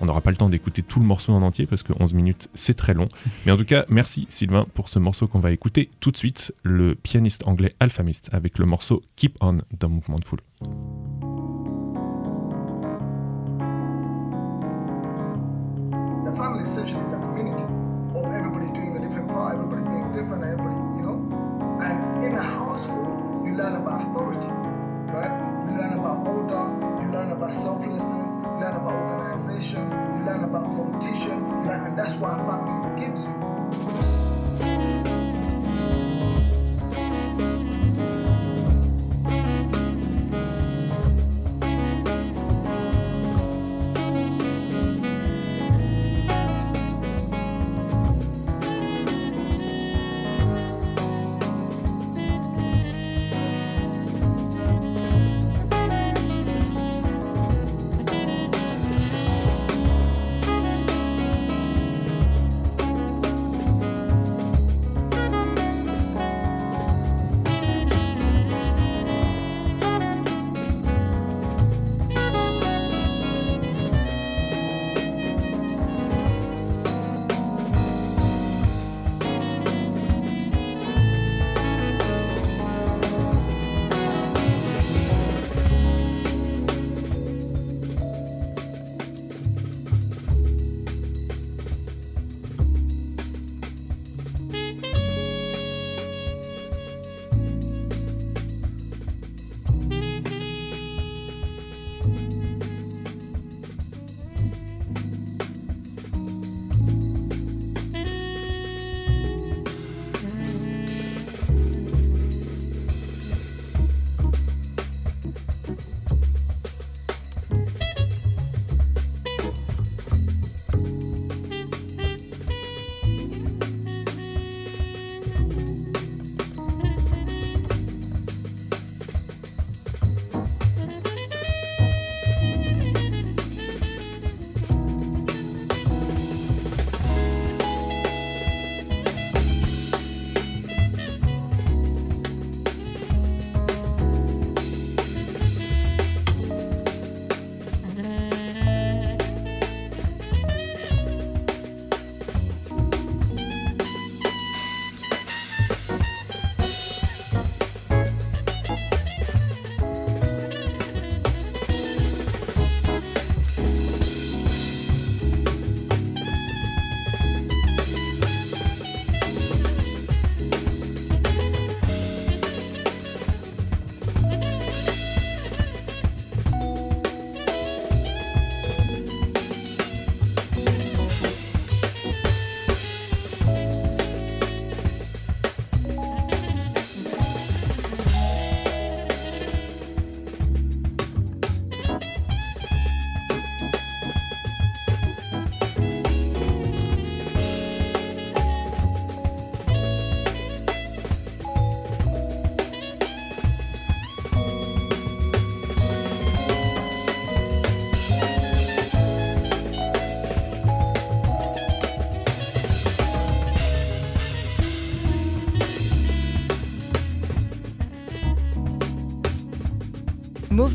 S2: On n'aura pas le temps d'écouter tout le morceau en entier parce que 11 minutes c'est très long. Mais en tout cas, merci Sylvain pour ce morceau qu'on va écouter tout de suite, le pianiste anglais Alphamist avec le morceau Keep On d'un mouvement de foule.
S5: The family essentially is a community of everybody doing a different part, everybody being different, everybody, you know? And in a household, you learn about authority, right? You learn about order, you learn about selflessness, you learn about organization, you learn about competition, learn, and that's what a family gives you.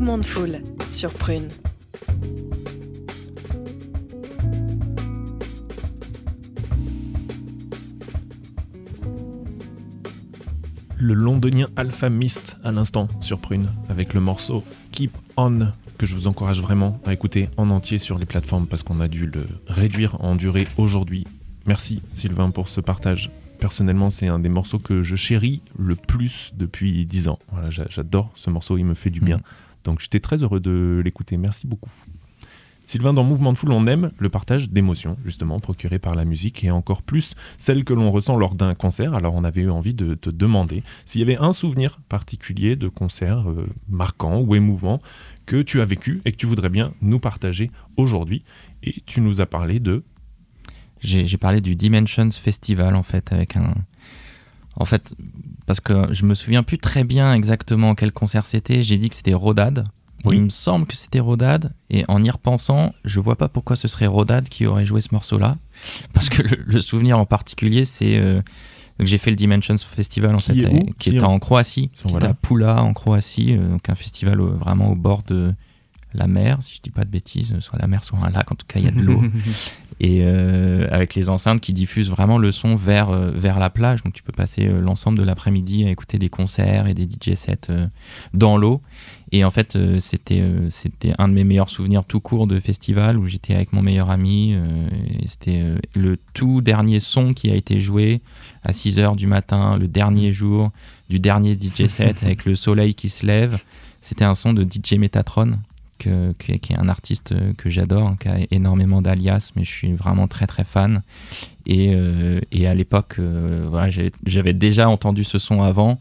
S1: Mouvement de foule sur Prune.
S2: Le londonien Alpha Mist à l'instant sur Prune avec le morceau Keep On que je vous encourage vraiment à écouter en entier sur les plateformes parce qu'on a dû le réduire en durée aujourd'hui. Merci Sylvain pour ce partage. Personnellement, c'est un des morceaux que je chéris le plus depuis 10 ans. Voilà, j'a- j'adore ce morceau, il me fait du bien
S3: Mhm.
S2: Donc j'étais très heureux de l'écouter. Merci beaucoup. Sylvain, dans Mouvement de Foule, on aime le partage d'émotions, justement, procurées par la musique, et encore plus celles que l'on ressent lors d'un concert. Alors, on avait eu envie de te demander s'il y avait un souvenir particulier de concert euh, marquant ou émouvant que tu as vécu et que tu voudrais bien nous partager aujourd'hui. Et tu nous as parlé de...
S3: J'ai parlé du Dimensions Festival, en fait, avec un... En fait, parce que je me souviens plus très bien exactement quel concert c'était. J'ai dit que c'était Rodade.
S2: Oui.
S3: Il me semble que c'était Rodade, et en y repensant, je vois pas pourquoi ce serait Rodade qui aurait joué ce morceau-là, parce que le, le souvenir en particulier, c'est euh, que j'ai fait le Dimensions Festival en
S2: Qui
S3: fait,
S2: est
S3: qui
S2: Qui
S3: est
S2: est en-
S3: Croatie, qui est
S2: voilà.
S3: à Pula en Croatie, euh, donc un festival euh, vraiment au bord de la mer, si je dis pas de bêtises, soit la mer, soit un lac, en tout cas il y a de l'eau et euh, avec les enceintes qui diffusent vraiment le son vers, euh, vers la plage. Donc tu peux passer euh, l'ensemble de l'après-midi à écouter des concerts et des DJ sets euh, dans l'eau. Et en fait, euh, c'était euh, c'était un de mes meilleurs souvenirs tout court de festival où j'étais avec mon meilleur ami. euh, et c'était euh, le tout dernier son qui a été joué à 6 heures du matin, le dernier jour du dernier DJ set avec le soleil qui se lève. C'était un son de DJ Metatron que- qui, est- un artiste euh, que j'adore, hein, qui a énormément d'alias, mais je suis vraiment très très fan. Et, euh, et à l'époque, euh, voilà, j'avais déjà entendu ce son avant.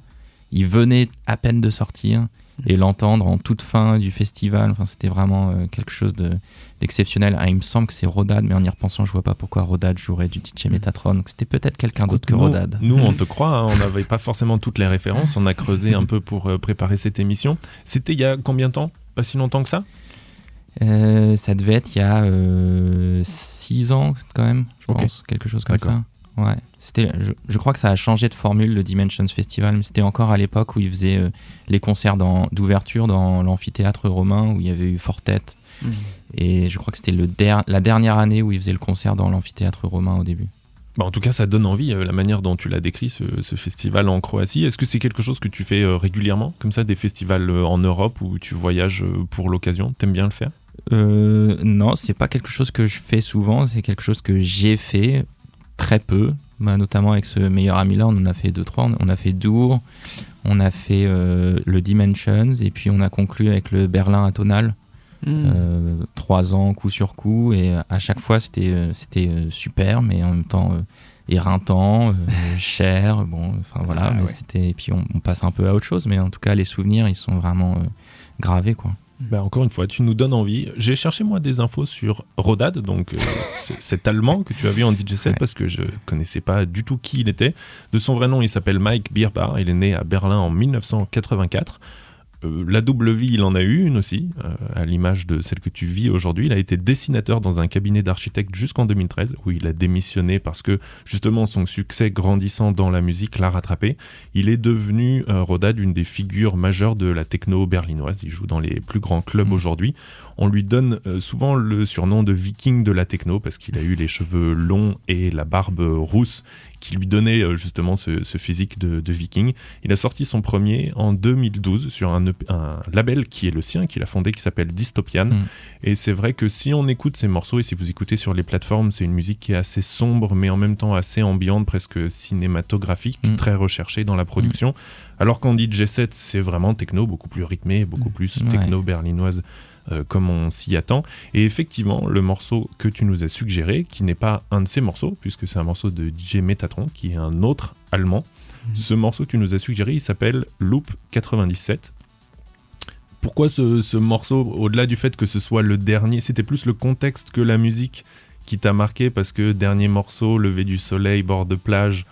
S3: Il venait à peine de sortir et l'entendre en toute fin du festival, enfin, c'était vraiment quelque chose de- d'exceptionnel. Ah, il me semble que c'est Rodad, mais en y repensant, je vois pas pourquoi Rodad jouerait du DJ Metatron. Donc c'était peut-être quelqu'un d'autre que Rodad.
S2: Nous, on te croit, hein, on n'avait pas forcément toutes les références, on a creusé un peu pour préparer cette émission. C'était il y a combien de temps? Pas si longtemps que ça?
S3: Euh, ça devait être il y a 6 ans quand même, je
S2: Ok.
S3: pense, quelque chose comme ça. Ouais, c'était, je, je crois que ça a changé de formule le Dimensions Festival, mais c'était encore à l'époque où ils faisaient euh, les concerts dans- d'ouverture dans l'amphithéâtre romain où il y avait eu Fortet.
S4: Mhm.
S3: Et je crois que c'était le der- la dernière année où ils faisaient le concert dans l'amphithéâtre romain au début.
S2: Bah, en tout cas, ça donne envie, euh, la manière dont tu l'as décrit, ce, festival en Croatie. Est-ce que c'est quelque chose que tu fais euh, régulièrement, comme ça, des festivals euh, en Europe où tu voyages pour l'occasion? T'aimes bien le faire?
S3: Euh, non, c'est pas quelque chose que je fais souvent, c'est quelque chose que j'ai fait très peu, bah, notamment avec ce meilleur ami là, on en a fait deux trois, on a fait Dour, on a fait le Dimensions et puis on a conclu avec le Berlin Atonal,
S4: Hmm.
S3: euh, trois ans coup sur coup et à chaque fois c'était euh, c'était euh, super mais en même temps euh, éreintant, euh, cher, bon, enfin voilà,
S4: Ah,
S3: mais
S4: ouais.
S3: c'était et puis on, on passe un peu à autre chose, mais en tout cas les souvenirs ils sont vraiment euh, gravés quoi.
S2: Bah, encore une fois, tu nous donnes envie. J'ai cherché moi des infos sur Rodad, donc euh, cet Allemand que tu as vu en DJ set
S3: Ouais.
S2: parce que je connaissais pas du tout qui il était. De son vrai nom, il s'appelle Mike Bierbar. Il est né à Berlin en 1984. Euh, la double vie, il en a eu une aussi, euh, à l'image de celle que tu vis aujourd'hui. Il a été dessinateur dans un cabinet d'architecte jusqu'en 2013, où il a démissionné parce que justement son succès grandissant dans la musique l'a rattrapé. Il est devenu, euh, Rodad, une des figures majeures de la techno berlinoise. Il joue dans les plus grands clubs
S3: Mm.
S2: aujourd'hui. On lui donne euh, souvent le surnom de viking de la techno parce qu'il a eu les cheveux longs et la barbe rousse qui lui donnait euh, justement ce, ce physique de, de viking. Il a sorti son premier en 2012 sur un, EP un label qui est le sien, qu'il a fondé, qui s'appelle Dystopian.
S3: Mm.
S2: Et c'est vrai que si on écoute ces morceaux et si vous écoutez sur les plateformes, c'est une musique qui est assez sombre, mais en même temps assez ambiante, presque cinématographique,
S3: Mm.
S2: très recherchée dans la production. Alors qu'en DJ set, c'est vraiment techno, beaucoup plus rythmé, beaucoup plus
S3: Ouais.
S2: techno berlinoise. Euh, comme on s'y attend. Et effectivement, le morceau que tu nous as suggéré, qui n'est pas un de ces morceaux, puisque c'est un morceau de DJ Metatron, qui est un autre allemand, ce morceau que tu nous as suggéré, il s'appelle Loop 97. Pourquoi ce, ce morceau, au-delà du fait que ce soit le dernier, c'était plus le contexte que la musique qui t'a marqué parce que dernier morceau, lever du soleil, bord de plage.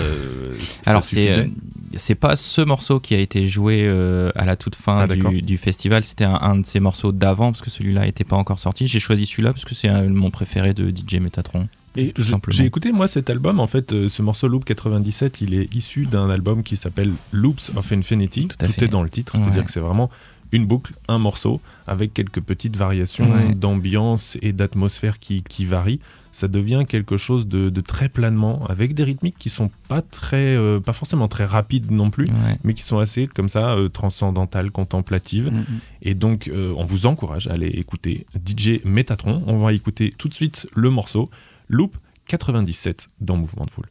S2: Euh,
S3: Alors c'est euh, c'est pas ce morceau qui a été joué euh, à la toute fin
S2: Ah,
S3: du, du festival, c'était un, un de ces morceaux d'avant parce que celui-là n'était pas encore sorti. J'ai choisi celui-là parce que c'est un- mon préféré de DJ Metatron.
S2: Et
S3: tout
S2: je-
S3: simplement.
S2: j'ai écouté moi cet album, en fait, euh, ce morceau Loop 97, il est issu d'un album qui s'appelle Loops of Infinity.
S3: Tout
S2: est dans le titre, c'est-à-dire que c'est vraiment une boucle, un morceau, avec quelques petites variations
S3: Ouais.
S2: d'ambiance et d'atmosphère qui, qui varient. Ça devient quelque chose de, de très planement, avec des rythmiques qui sont pas très, euh, pas forcément très rapides non plus,
S3: Ouais.
S2: mais qui sont assez comme ça euh, transcendantales, contemplatives.
S4: Mhm.
S2: Et donc, euh, on vous encourage à aller écouter DJ Metatron. On va écouter tout de suite le morceau Loop 97 dans Mouvement de Foule.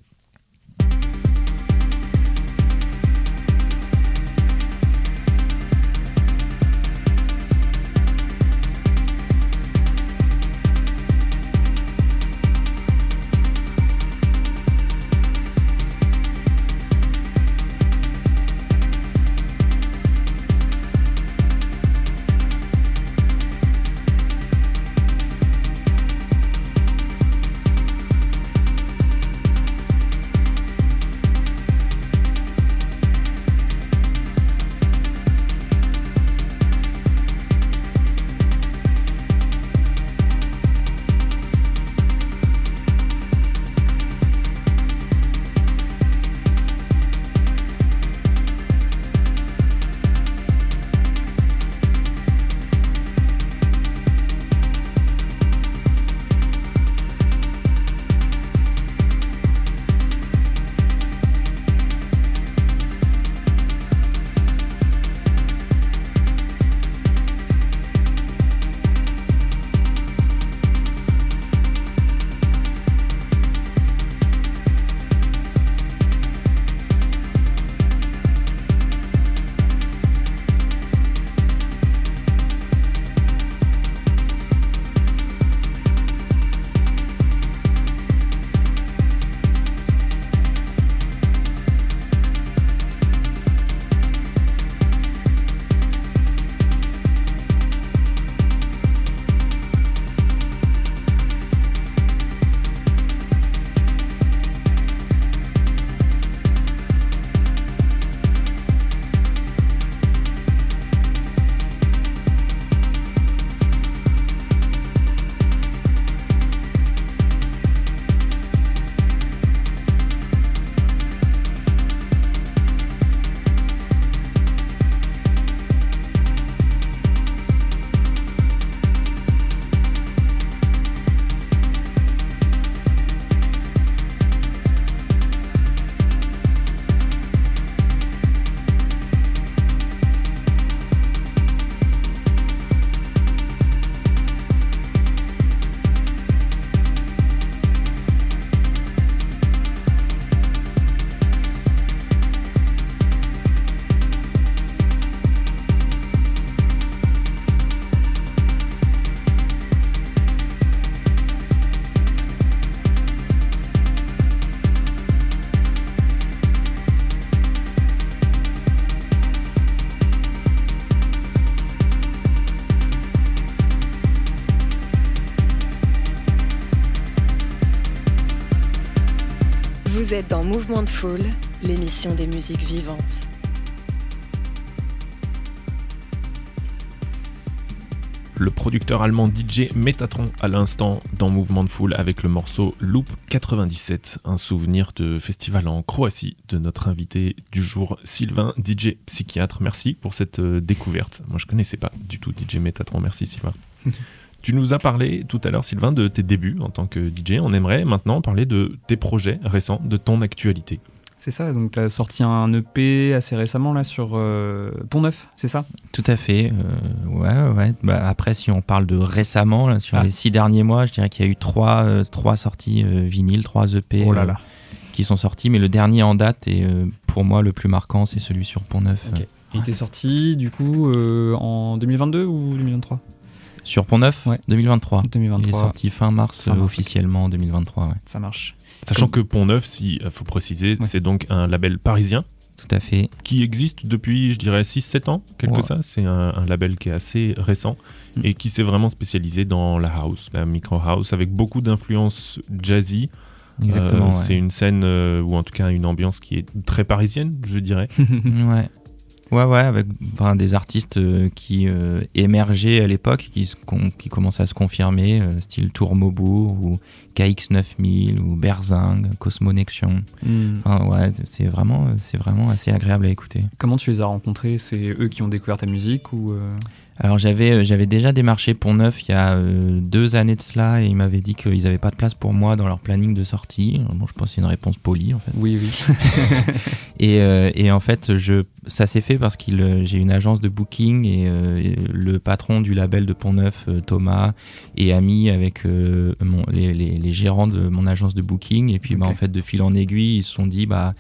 S1: Êtes dans Mouvement de Foule, l'émission des musiques vivantes.
S2: le producteur allemand DJ Metatron à l'instant dans Mouvement de Foule avec le morceau Loop 97, un souvenir de festival en Croatie de notre invité du jour Sylvain DJ psychiatre. Merci pour cette euh, découverte. Moi je connaissais pas du tout DJ Metatron. Merci Sylvain. tu nous as parlé tout à l'heure Sylvain de tes débuts en tant que DJ. On aimerait maintenant parler de tes projets récents, de ton actualité.
S4: C'est ça, donc tu as sorti un EP assez récemment là sur euh, Pont Neuf, c'est ça?
S3: Tout à fait, euh, ouais, ouais. Bah, après, si on parle de récemment, là, sur
S4: Ah.
S3: les six derniers mois, je dirais qu'il y a eu trois, euh, trois sorties euh, vinyles, trois EP
S4: Oh là
S3: euh,
S4: là.
S3: qui sont sortis, mais le dernier en date et euh, pour moi le plus marquant, c'est celui sur Pont Neuf.
S4: Il était sorti du coup euh, en 2022 ou 2023
S3: Sur Pont Neuf,
S4: Ouais.
S3: 2023. Il est
S4: 2023,
S3: sorti fin mars,
S4: Fin
S3: euh,
S4: mars,
S3: officiellement en 2023. ouais.
S4: ça marche.
S2: Sachant que Pont Neuf, si euh, faut préciser,
S4: Ouais.
S2: c'est donc un label parisien
S3: Tout à fait.
S2: qui existe depuis, je dirais, 6-7 ans, quelque
S3: Ouais.
S2: ça. C'est un, un label qui est assez récent
S4: Mm.
S2: et qui s'est vraiment spécialisé dans la house, la micro house, avec beaucoup d'influences jazzy.
S3: Exactement.
S2: Euh,
S3: ouais.
S2: C'est une scène, euh, ou en tout cas une ambiance qui est très parisienne, je dirais.
S3: Ouais. Ouais, ouais, avec enfin, des artistes euh, qui euh, émergeaient à l'époque, qui, qui commençaient à se confirmer, euh, style Tour Maubourg ou KX9000 ou Berzing, Cosmonexion.
S4: Hmm.
S3: Enfin, ouais, c'est vraiment, c'est vraiment assez agréable à écouter.
S4: Comment tu les as rencontrés? C'est eux qui ont découvert ta musique ou euh,
S3: Alors j'avais j'avais déjà démarché Pont Neuf il y a deux années de cela et ils m'avaient dit qu'ils n'avaient pas de place pour moi dans leur planning de sortie. Bon, je pense que c'est une réponse polie en fait.
S4: Oui, oui.
S3: Et, et en fait, je, ça s'est fait parce que j'ai une agence de booking et, euh, et le patron du label de Pont-Neuf, euh, Thomas, est ami avec euh, mon- les, les- les gérants de mon agence de booking. Et puis, bah, en fait, de fil en aiguille, ils se sont dit, bah,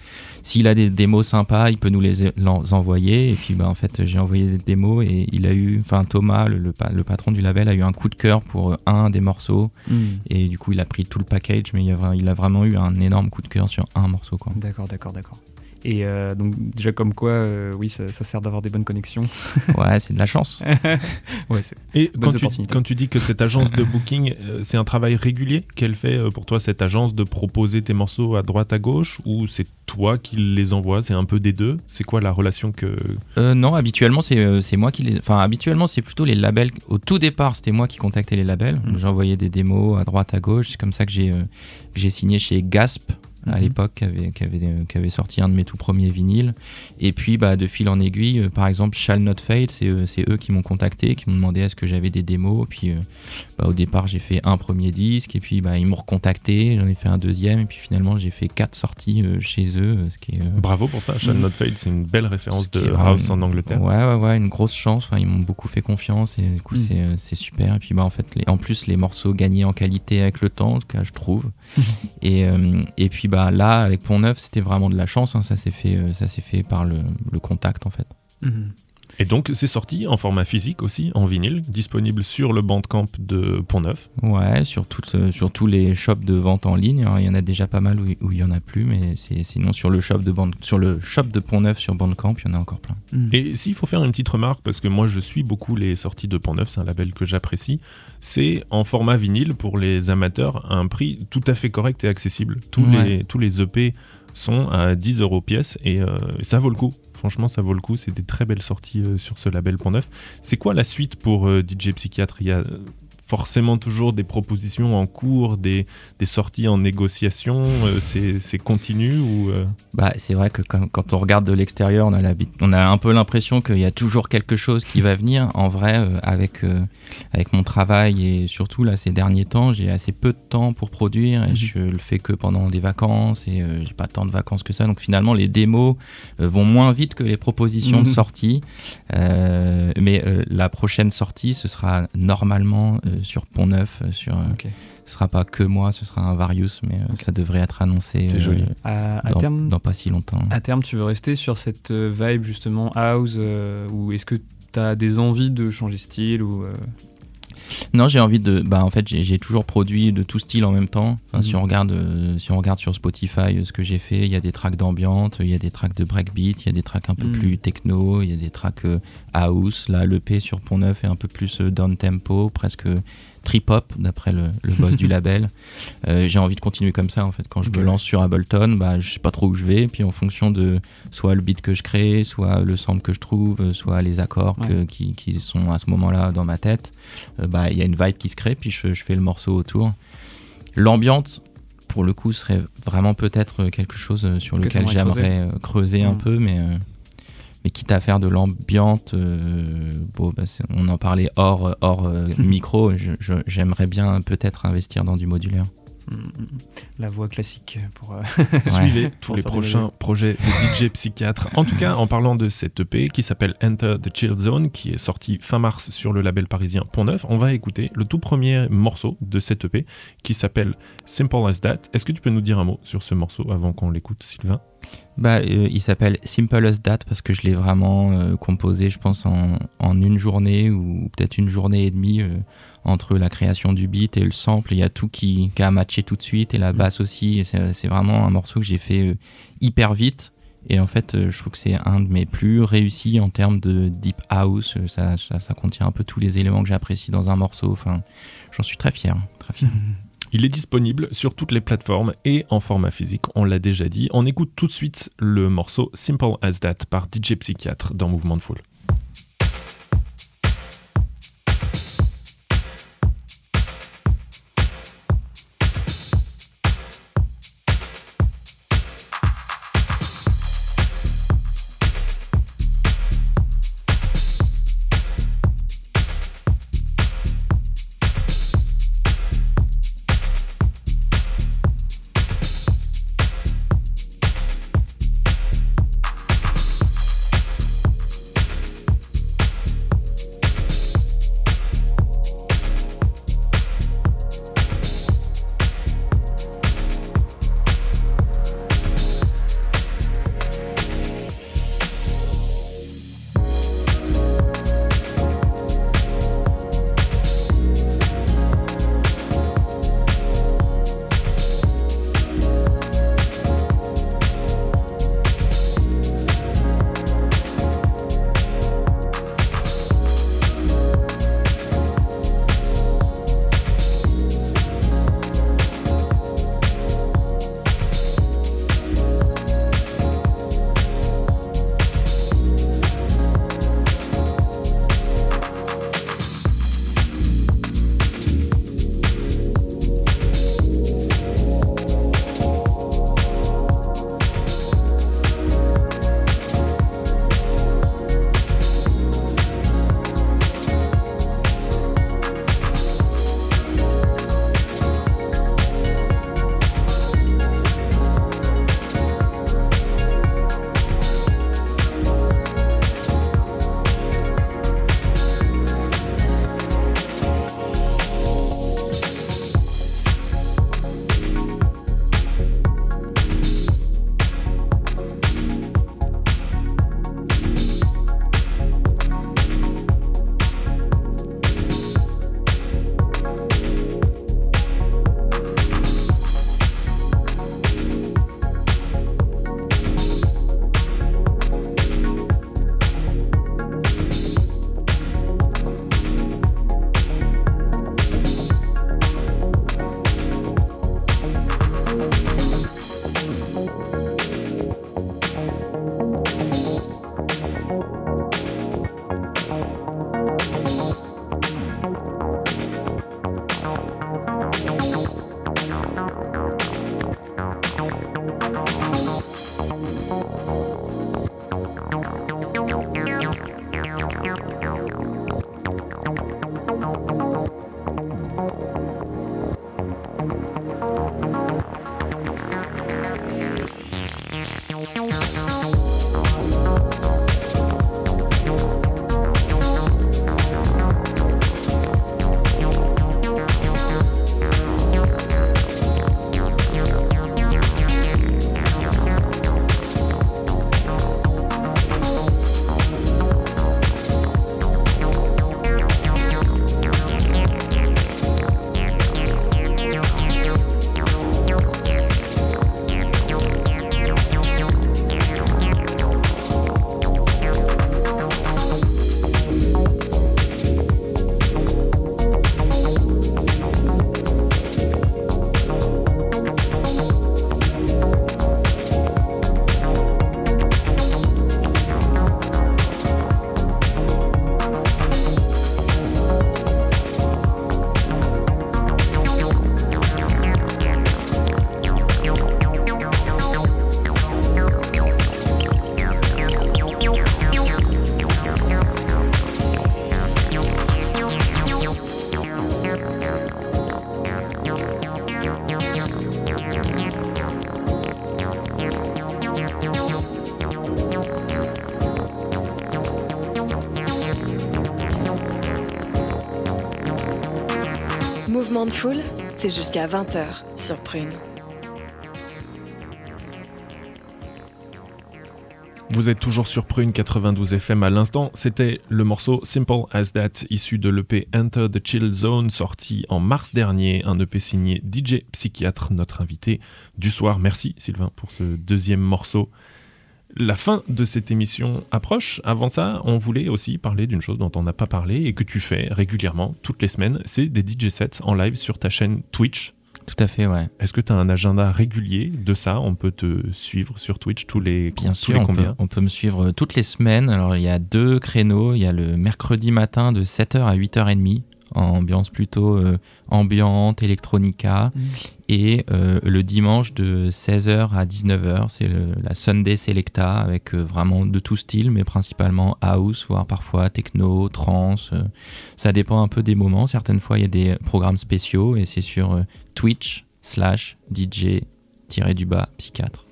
S3: s'il a des démos sympas, il peut nous les envoyer. Et puis, bah, en fait, j'ai envoyé des démos et il a eu, enfin, Thomas, le, le pa- le patron du label, a eu un coup de cœur pour euh, un des morceaux.
S4: Hmm.
S3: Et du coup, il a pris tout le package, mais il a, il a vraiment eu un énorme coup de cœur sur un morceau.
S4: D'accord, d'accord, d'accord. Et euh, donc déjà comme quoi, euh, oui, ça, ça sert d'avoir des bonnes connexions.
S3: Ouais, c'est de la chance.
S4: ouais, c'est
S2: Et quand tu,
S4: opportunités.
S2: quand tu dis que cette agence de booking, euh, c'est un travail régulier qu'elle fait euh, pour toi, cette agence, de proposer tes morceaux à droite, à gauche, ou c'est toi qui les envoies C'est un peu des deux? C'est quoi la relation que...
S3: Euh, non, habituellement c'est euh, moi qui les. Enfin, habituellement c'est plutôt les labels. Au tout départ, c'était moi qui contactais les labels.
S4: Mhm.
S3: J'envoyais des démos à droite, à gauche. C'est comme ça que j'ai euh, que j'ai signé chez Gasp à
S4: Mhm.
S3: l'époque, qui avait, qui, avait, qui avait sorti un de mes tout premiers vinyles. Et puis, bah, de fil en aiguille, euh, par exemple, Shall Not Fade, c'est euh, c'est eux qui m'ont contacté, qui m'ont demandé est-ce que j'avais des démos. Puis, euh, bah, au départ, j'ai fait un premier disque, et puis bah, ils m'ont recontacté, j'en ai fait un deuxième, et puis finalement, j'ai fait quatre sorties chez eux, ce qui est.
S2: Bravo pour ça, Shall Not Fade, c'est une belle référence de
S3: est
S2: house en Angleterre.
S3: Ouais, ouais, ouais, une grosse chance. Enfin, ils m'ont beaucoup fait confiance et du coup,
S4: Mm.
S3: c'est, super. Et puis, bah, en fait, les, en plus, les morceaux gagnaient en qualité avec le temps, en tout cas, je trouve. et, euh, et puis, bah, là, avec Pont Neuf, c'était vraiment de la chance. hein. Ça s'est fait, euh, ça s'est fait par le, le contact, en fait.
S4: Mhm.
S2: Et donc, c'est sorti en format physique aussi, en vinyle, disponible sur le bandcamp de Pont-Neuf.
S3: Ouais, sur, euh, sur tous les shops de vente en ligne. hein. Il y en a déjà pas mal où, où il y en a plus, mais sinon, sur le shop de, Band, sur le shop de Pont Neuf sur Bandcamp, il y en a encore plein.
S4: Mhm.
S2: Et s'il faut faire une petite remarque, parce que moi je suis beaucoup les sorties de Pont-Neuf, c'est un label que j'apprécie, c'est en format vinyle pour les amateurs à un prix tout à fait correct et accessible. Tous,
S3: Ouais.
S2: les, tous les EP sont à 10 euros pièce et euh, ça vaut le coup. Franchement, ça vaut le coup. C'est des très belles sorties euh, sur ce label Pont-Neuf. C'est quoi la suite pour euh, DJ Psychiatre? Euh, forcément toujours des propositions en cours, des, des sorties en négociation. euh, c'est continu ou euh,
S3: Bah, c'est vrai que quand, quand on regarde de l'extérieur, on a, l'habit- on a un peu l'impression qu'il y a toujours quelque chose qui va venir. En vrai, euh, avec, avec mon travail et surtout là ces derniers temps, j'ai assez peu de temps pour produire et
S4: Mhm.
S3: je le fais que pendant des vacances et j'ai pas tant de vacances que ça. Donc finalement, les démos vont moins vite que les propositions de
S4: Mhm.
S3: sortie. Mais la prochaine sortie, ce sera normalement sur Pont Neuf. euh, Sur, euh,
S4: Ok.
S3: Ce sera pas que moi, ce sera un Varius, mais euh, ça devrait être annoncé euh,
S2: joli.
S4: À, à
S3: dans,
S4: terme,
S3: dans pas si longtemps.
S4: à terme, tu veux rester sur cette euh, vibe justement house euh, ou est-ce que tu as des envies de changer style ou euh,
S3: Non, j'ai envie de. Bah, en fait, j'ai toujours produit de tout style en même temps. Enfin,
S4: Mhm.
S3: si, on regarde, euh, si on regarde sur Spotify euh, ce que j'ai fait, il y a des tracks d'ambiance, il y a des tracks de breakbeat, il y a des tracks un peu
S4: Mhm.
S3: plus techno, il y a des tracks euh, house. Là, l'EP sur Pont Neuf est un peu plus down tempo, presque trip-hop, d'après le, le boss du label. Euh, j'ai envie de continuer comme ça, en fait. Quand je me lance sur Ableton, bah, je sais pas trop où je vais. Puis en fonction de soit le beat que je crée, soit le sample que je trouve, euh, soit les accords que- qui, qui sont à ce moment-là dans ma tête, euh, bah, il y a une vibe qui se crée, puis je, je fais le morceau autour. L'ambiance, pour le coup, serait vraiment peut-être quelque chose sur
S4: Que
S3: lequel
S4: creuser.
S3: j'aimerais creuser un peu, mais, euh, mais quitte à faire de l'ambiance, euh, bon, bah, on en parlait hors, hors euh, micro, j'aimerais bien peut-être investir dans du modulaire.
S4: Mm, mm. La voix classique pour. euh,
S2: Suivez tous
S4: Pour
S2: les prochains projets de DJ Psychiatre. En tout cas, en parlant de cette EP qui s'appelle Enter the Chill Zone, qui est sorti fin mars sur le label parisien Pont Neuf, on va écouter le tout premier morceau de cette EP qui s'appelle Simple as That. Est-ce que tu peux nous dire un mot sur ce morceau avant qu'on l'écoute, Sylvain?
S3: Bah, euh, il s'appelle Simple as That parce que je l'ai vraiment euh, composé, je pense, en, en une journée ou peut-être une journée et demie euh, entre la création du beat et le sample. Il y a tout qui, qui a matché tout de suite et la
S4: Mm.
S3: basse aussi. C'est vraiment un morceau que j'ai fait hyper vite. Et en fait, je trouve que c'est un de mes plus réussis en termes de deep house. Ça, ça, ça contient un peu tous les éléments que j'apprécie dans un morceau. Enfin, j'en suis très fier. Très fier.
S2: Il est disponible sur toutes les plateformes et en format physique, on l'a déjà dit. On écoute tout de suite le morceau Simple as That par DJ Psychiatre dans Mouvement de Foule.
S1: Jusqu'à 20h sur Prune.
S2: Vous êtes toujours sur Prune 92 FM à l'instant. C'était le morceau Simple as That, issu de l'EP Enter the Chill Zone, sorti en mars dernier. Un EP signé DJ Psychiatre, notre invité du soir. Merci Sylvain pour ce deuxième morceau. La fin de cette émission approche. Avant ça, on voulait aussi parler d'une chose dont on n'a pas parlé et que tu fais régulièrement, toutes les semaines. C'est des DJ sets en live sur ta chaîne Twitch.
S3: Tout à fait, ouais.
S2: Est-ce que tu as un agenda régulier de ça? On peut te suivre sur Twitch tous les,
S3: Bien
S2: tous
S3: sûr,
S2: les
S3: on peut, on peut me suivre toutes les semaines. Alors, il y a deux créneaux. Il y a le mercredi matin de 7h à 8h30, en ambiance plutôt euh, ambiante, electronica. Et euh, le dimanche de 16h à 19h, c'est la Sunday Selecta avec euh, vraiment de tout style, mais principalement house, voire parfois techno, trance. ça dépend un peu des moments. Certaines fois, il y a des programmes spéciaux et c'est sur Twitch slash DJ-du-bas psychiatre.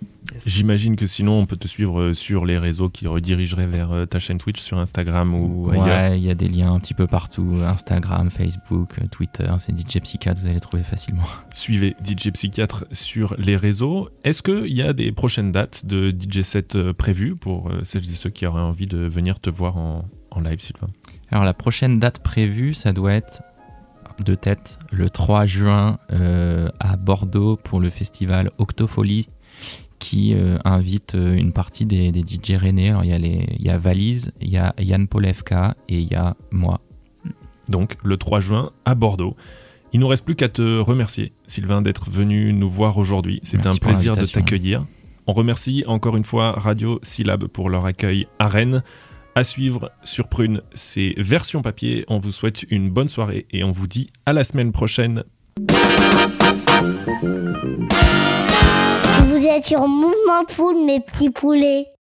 S2: J'imagine que sinon on peut te suivre euh, sur les réseaux qui redirigeraient vers euh, ta chaîne Twitch sur Instagram ou ailleurs.
S3: Ouais, il y a des liens un petit peu partout. Instagram, Facebook, euh, Twitter, c'est DJ Psychiatre, vous allez les trouver facilement.
S2: Suivez DJ Psychiatre sur les réseaux. Est-ce qu'il y a des prochaines dates de DJ set euh, prévues pour euh, celles et ceux qui auraient envie de venir te voir en, en live, Sylvain?
S3: Alors la prochaine date prévue, ça doit être de tête le 3 juin euh, à Bordeaux pour le festival Octofolie qui euh, invite euh, une partie des, des DJ rennais. Alors il y, a les- il y a Valise, il y a Yann Polevka et il y a moi.
S2: donc le 3 juin à Bordeaux. Il nous reste plus qu'à te remercier, Sylvain, d'être venu nous voir aujourd'hui. C'était un plaisir de t'accueillir. On remercie encore une fois Radio Syllab pour leur accueil à Rennes. À suivre sur Prune, c'est version papier. On vous souhaite une bonne soirée et on vous dit à la semaine prochaine.
S6: Sur Mouvement de Foule, mes petits poulets.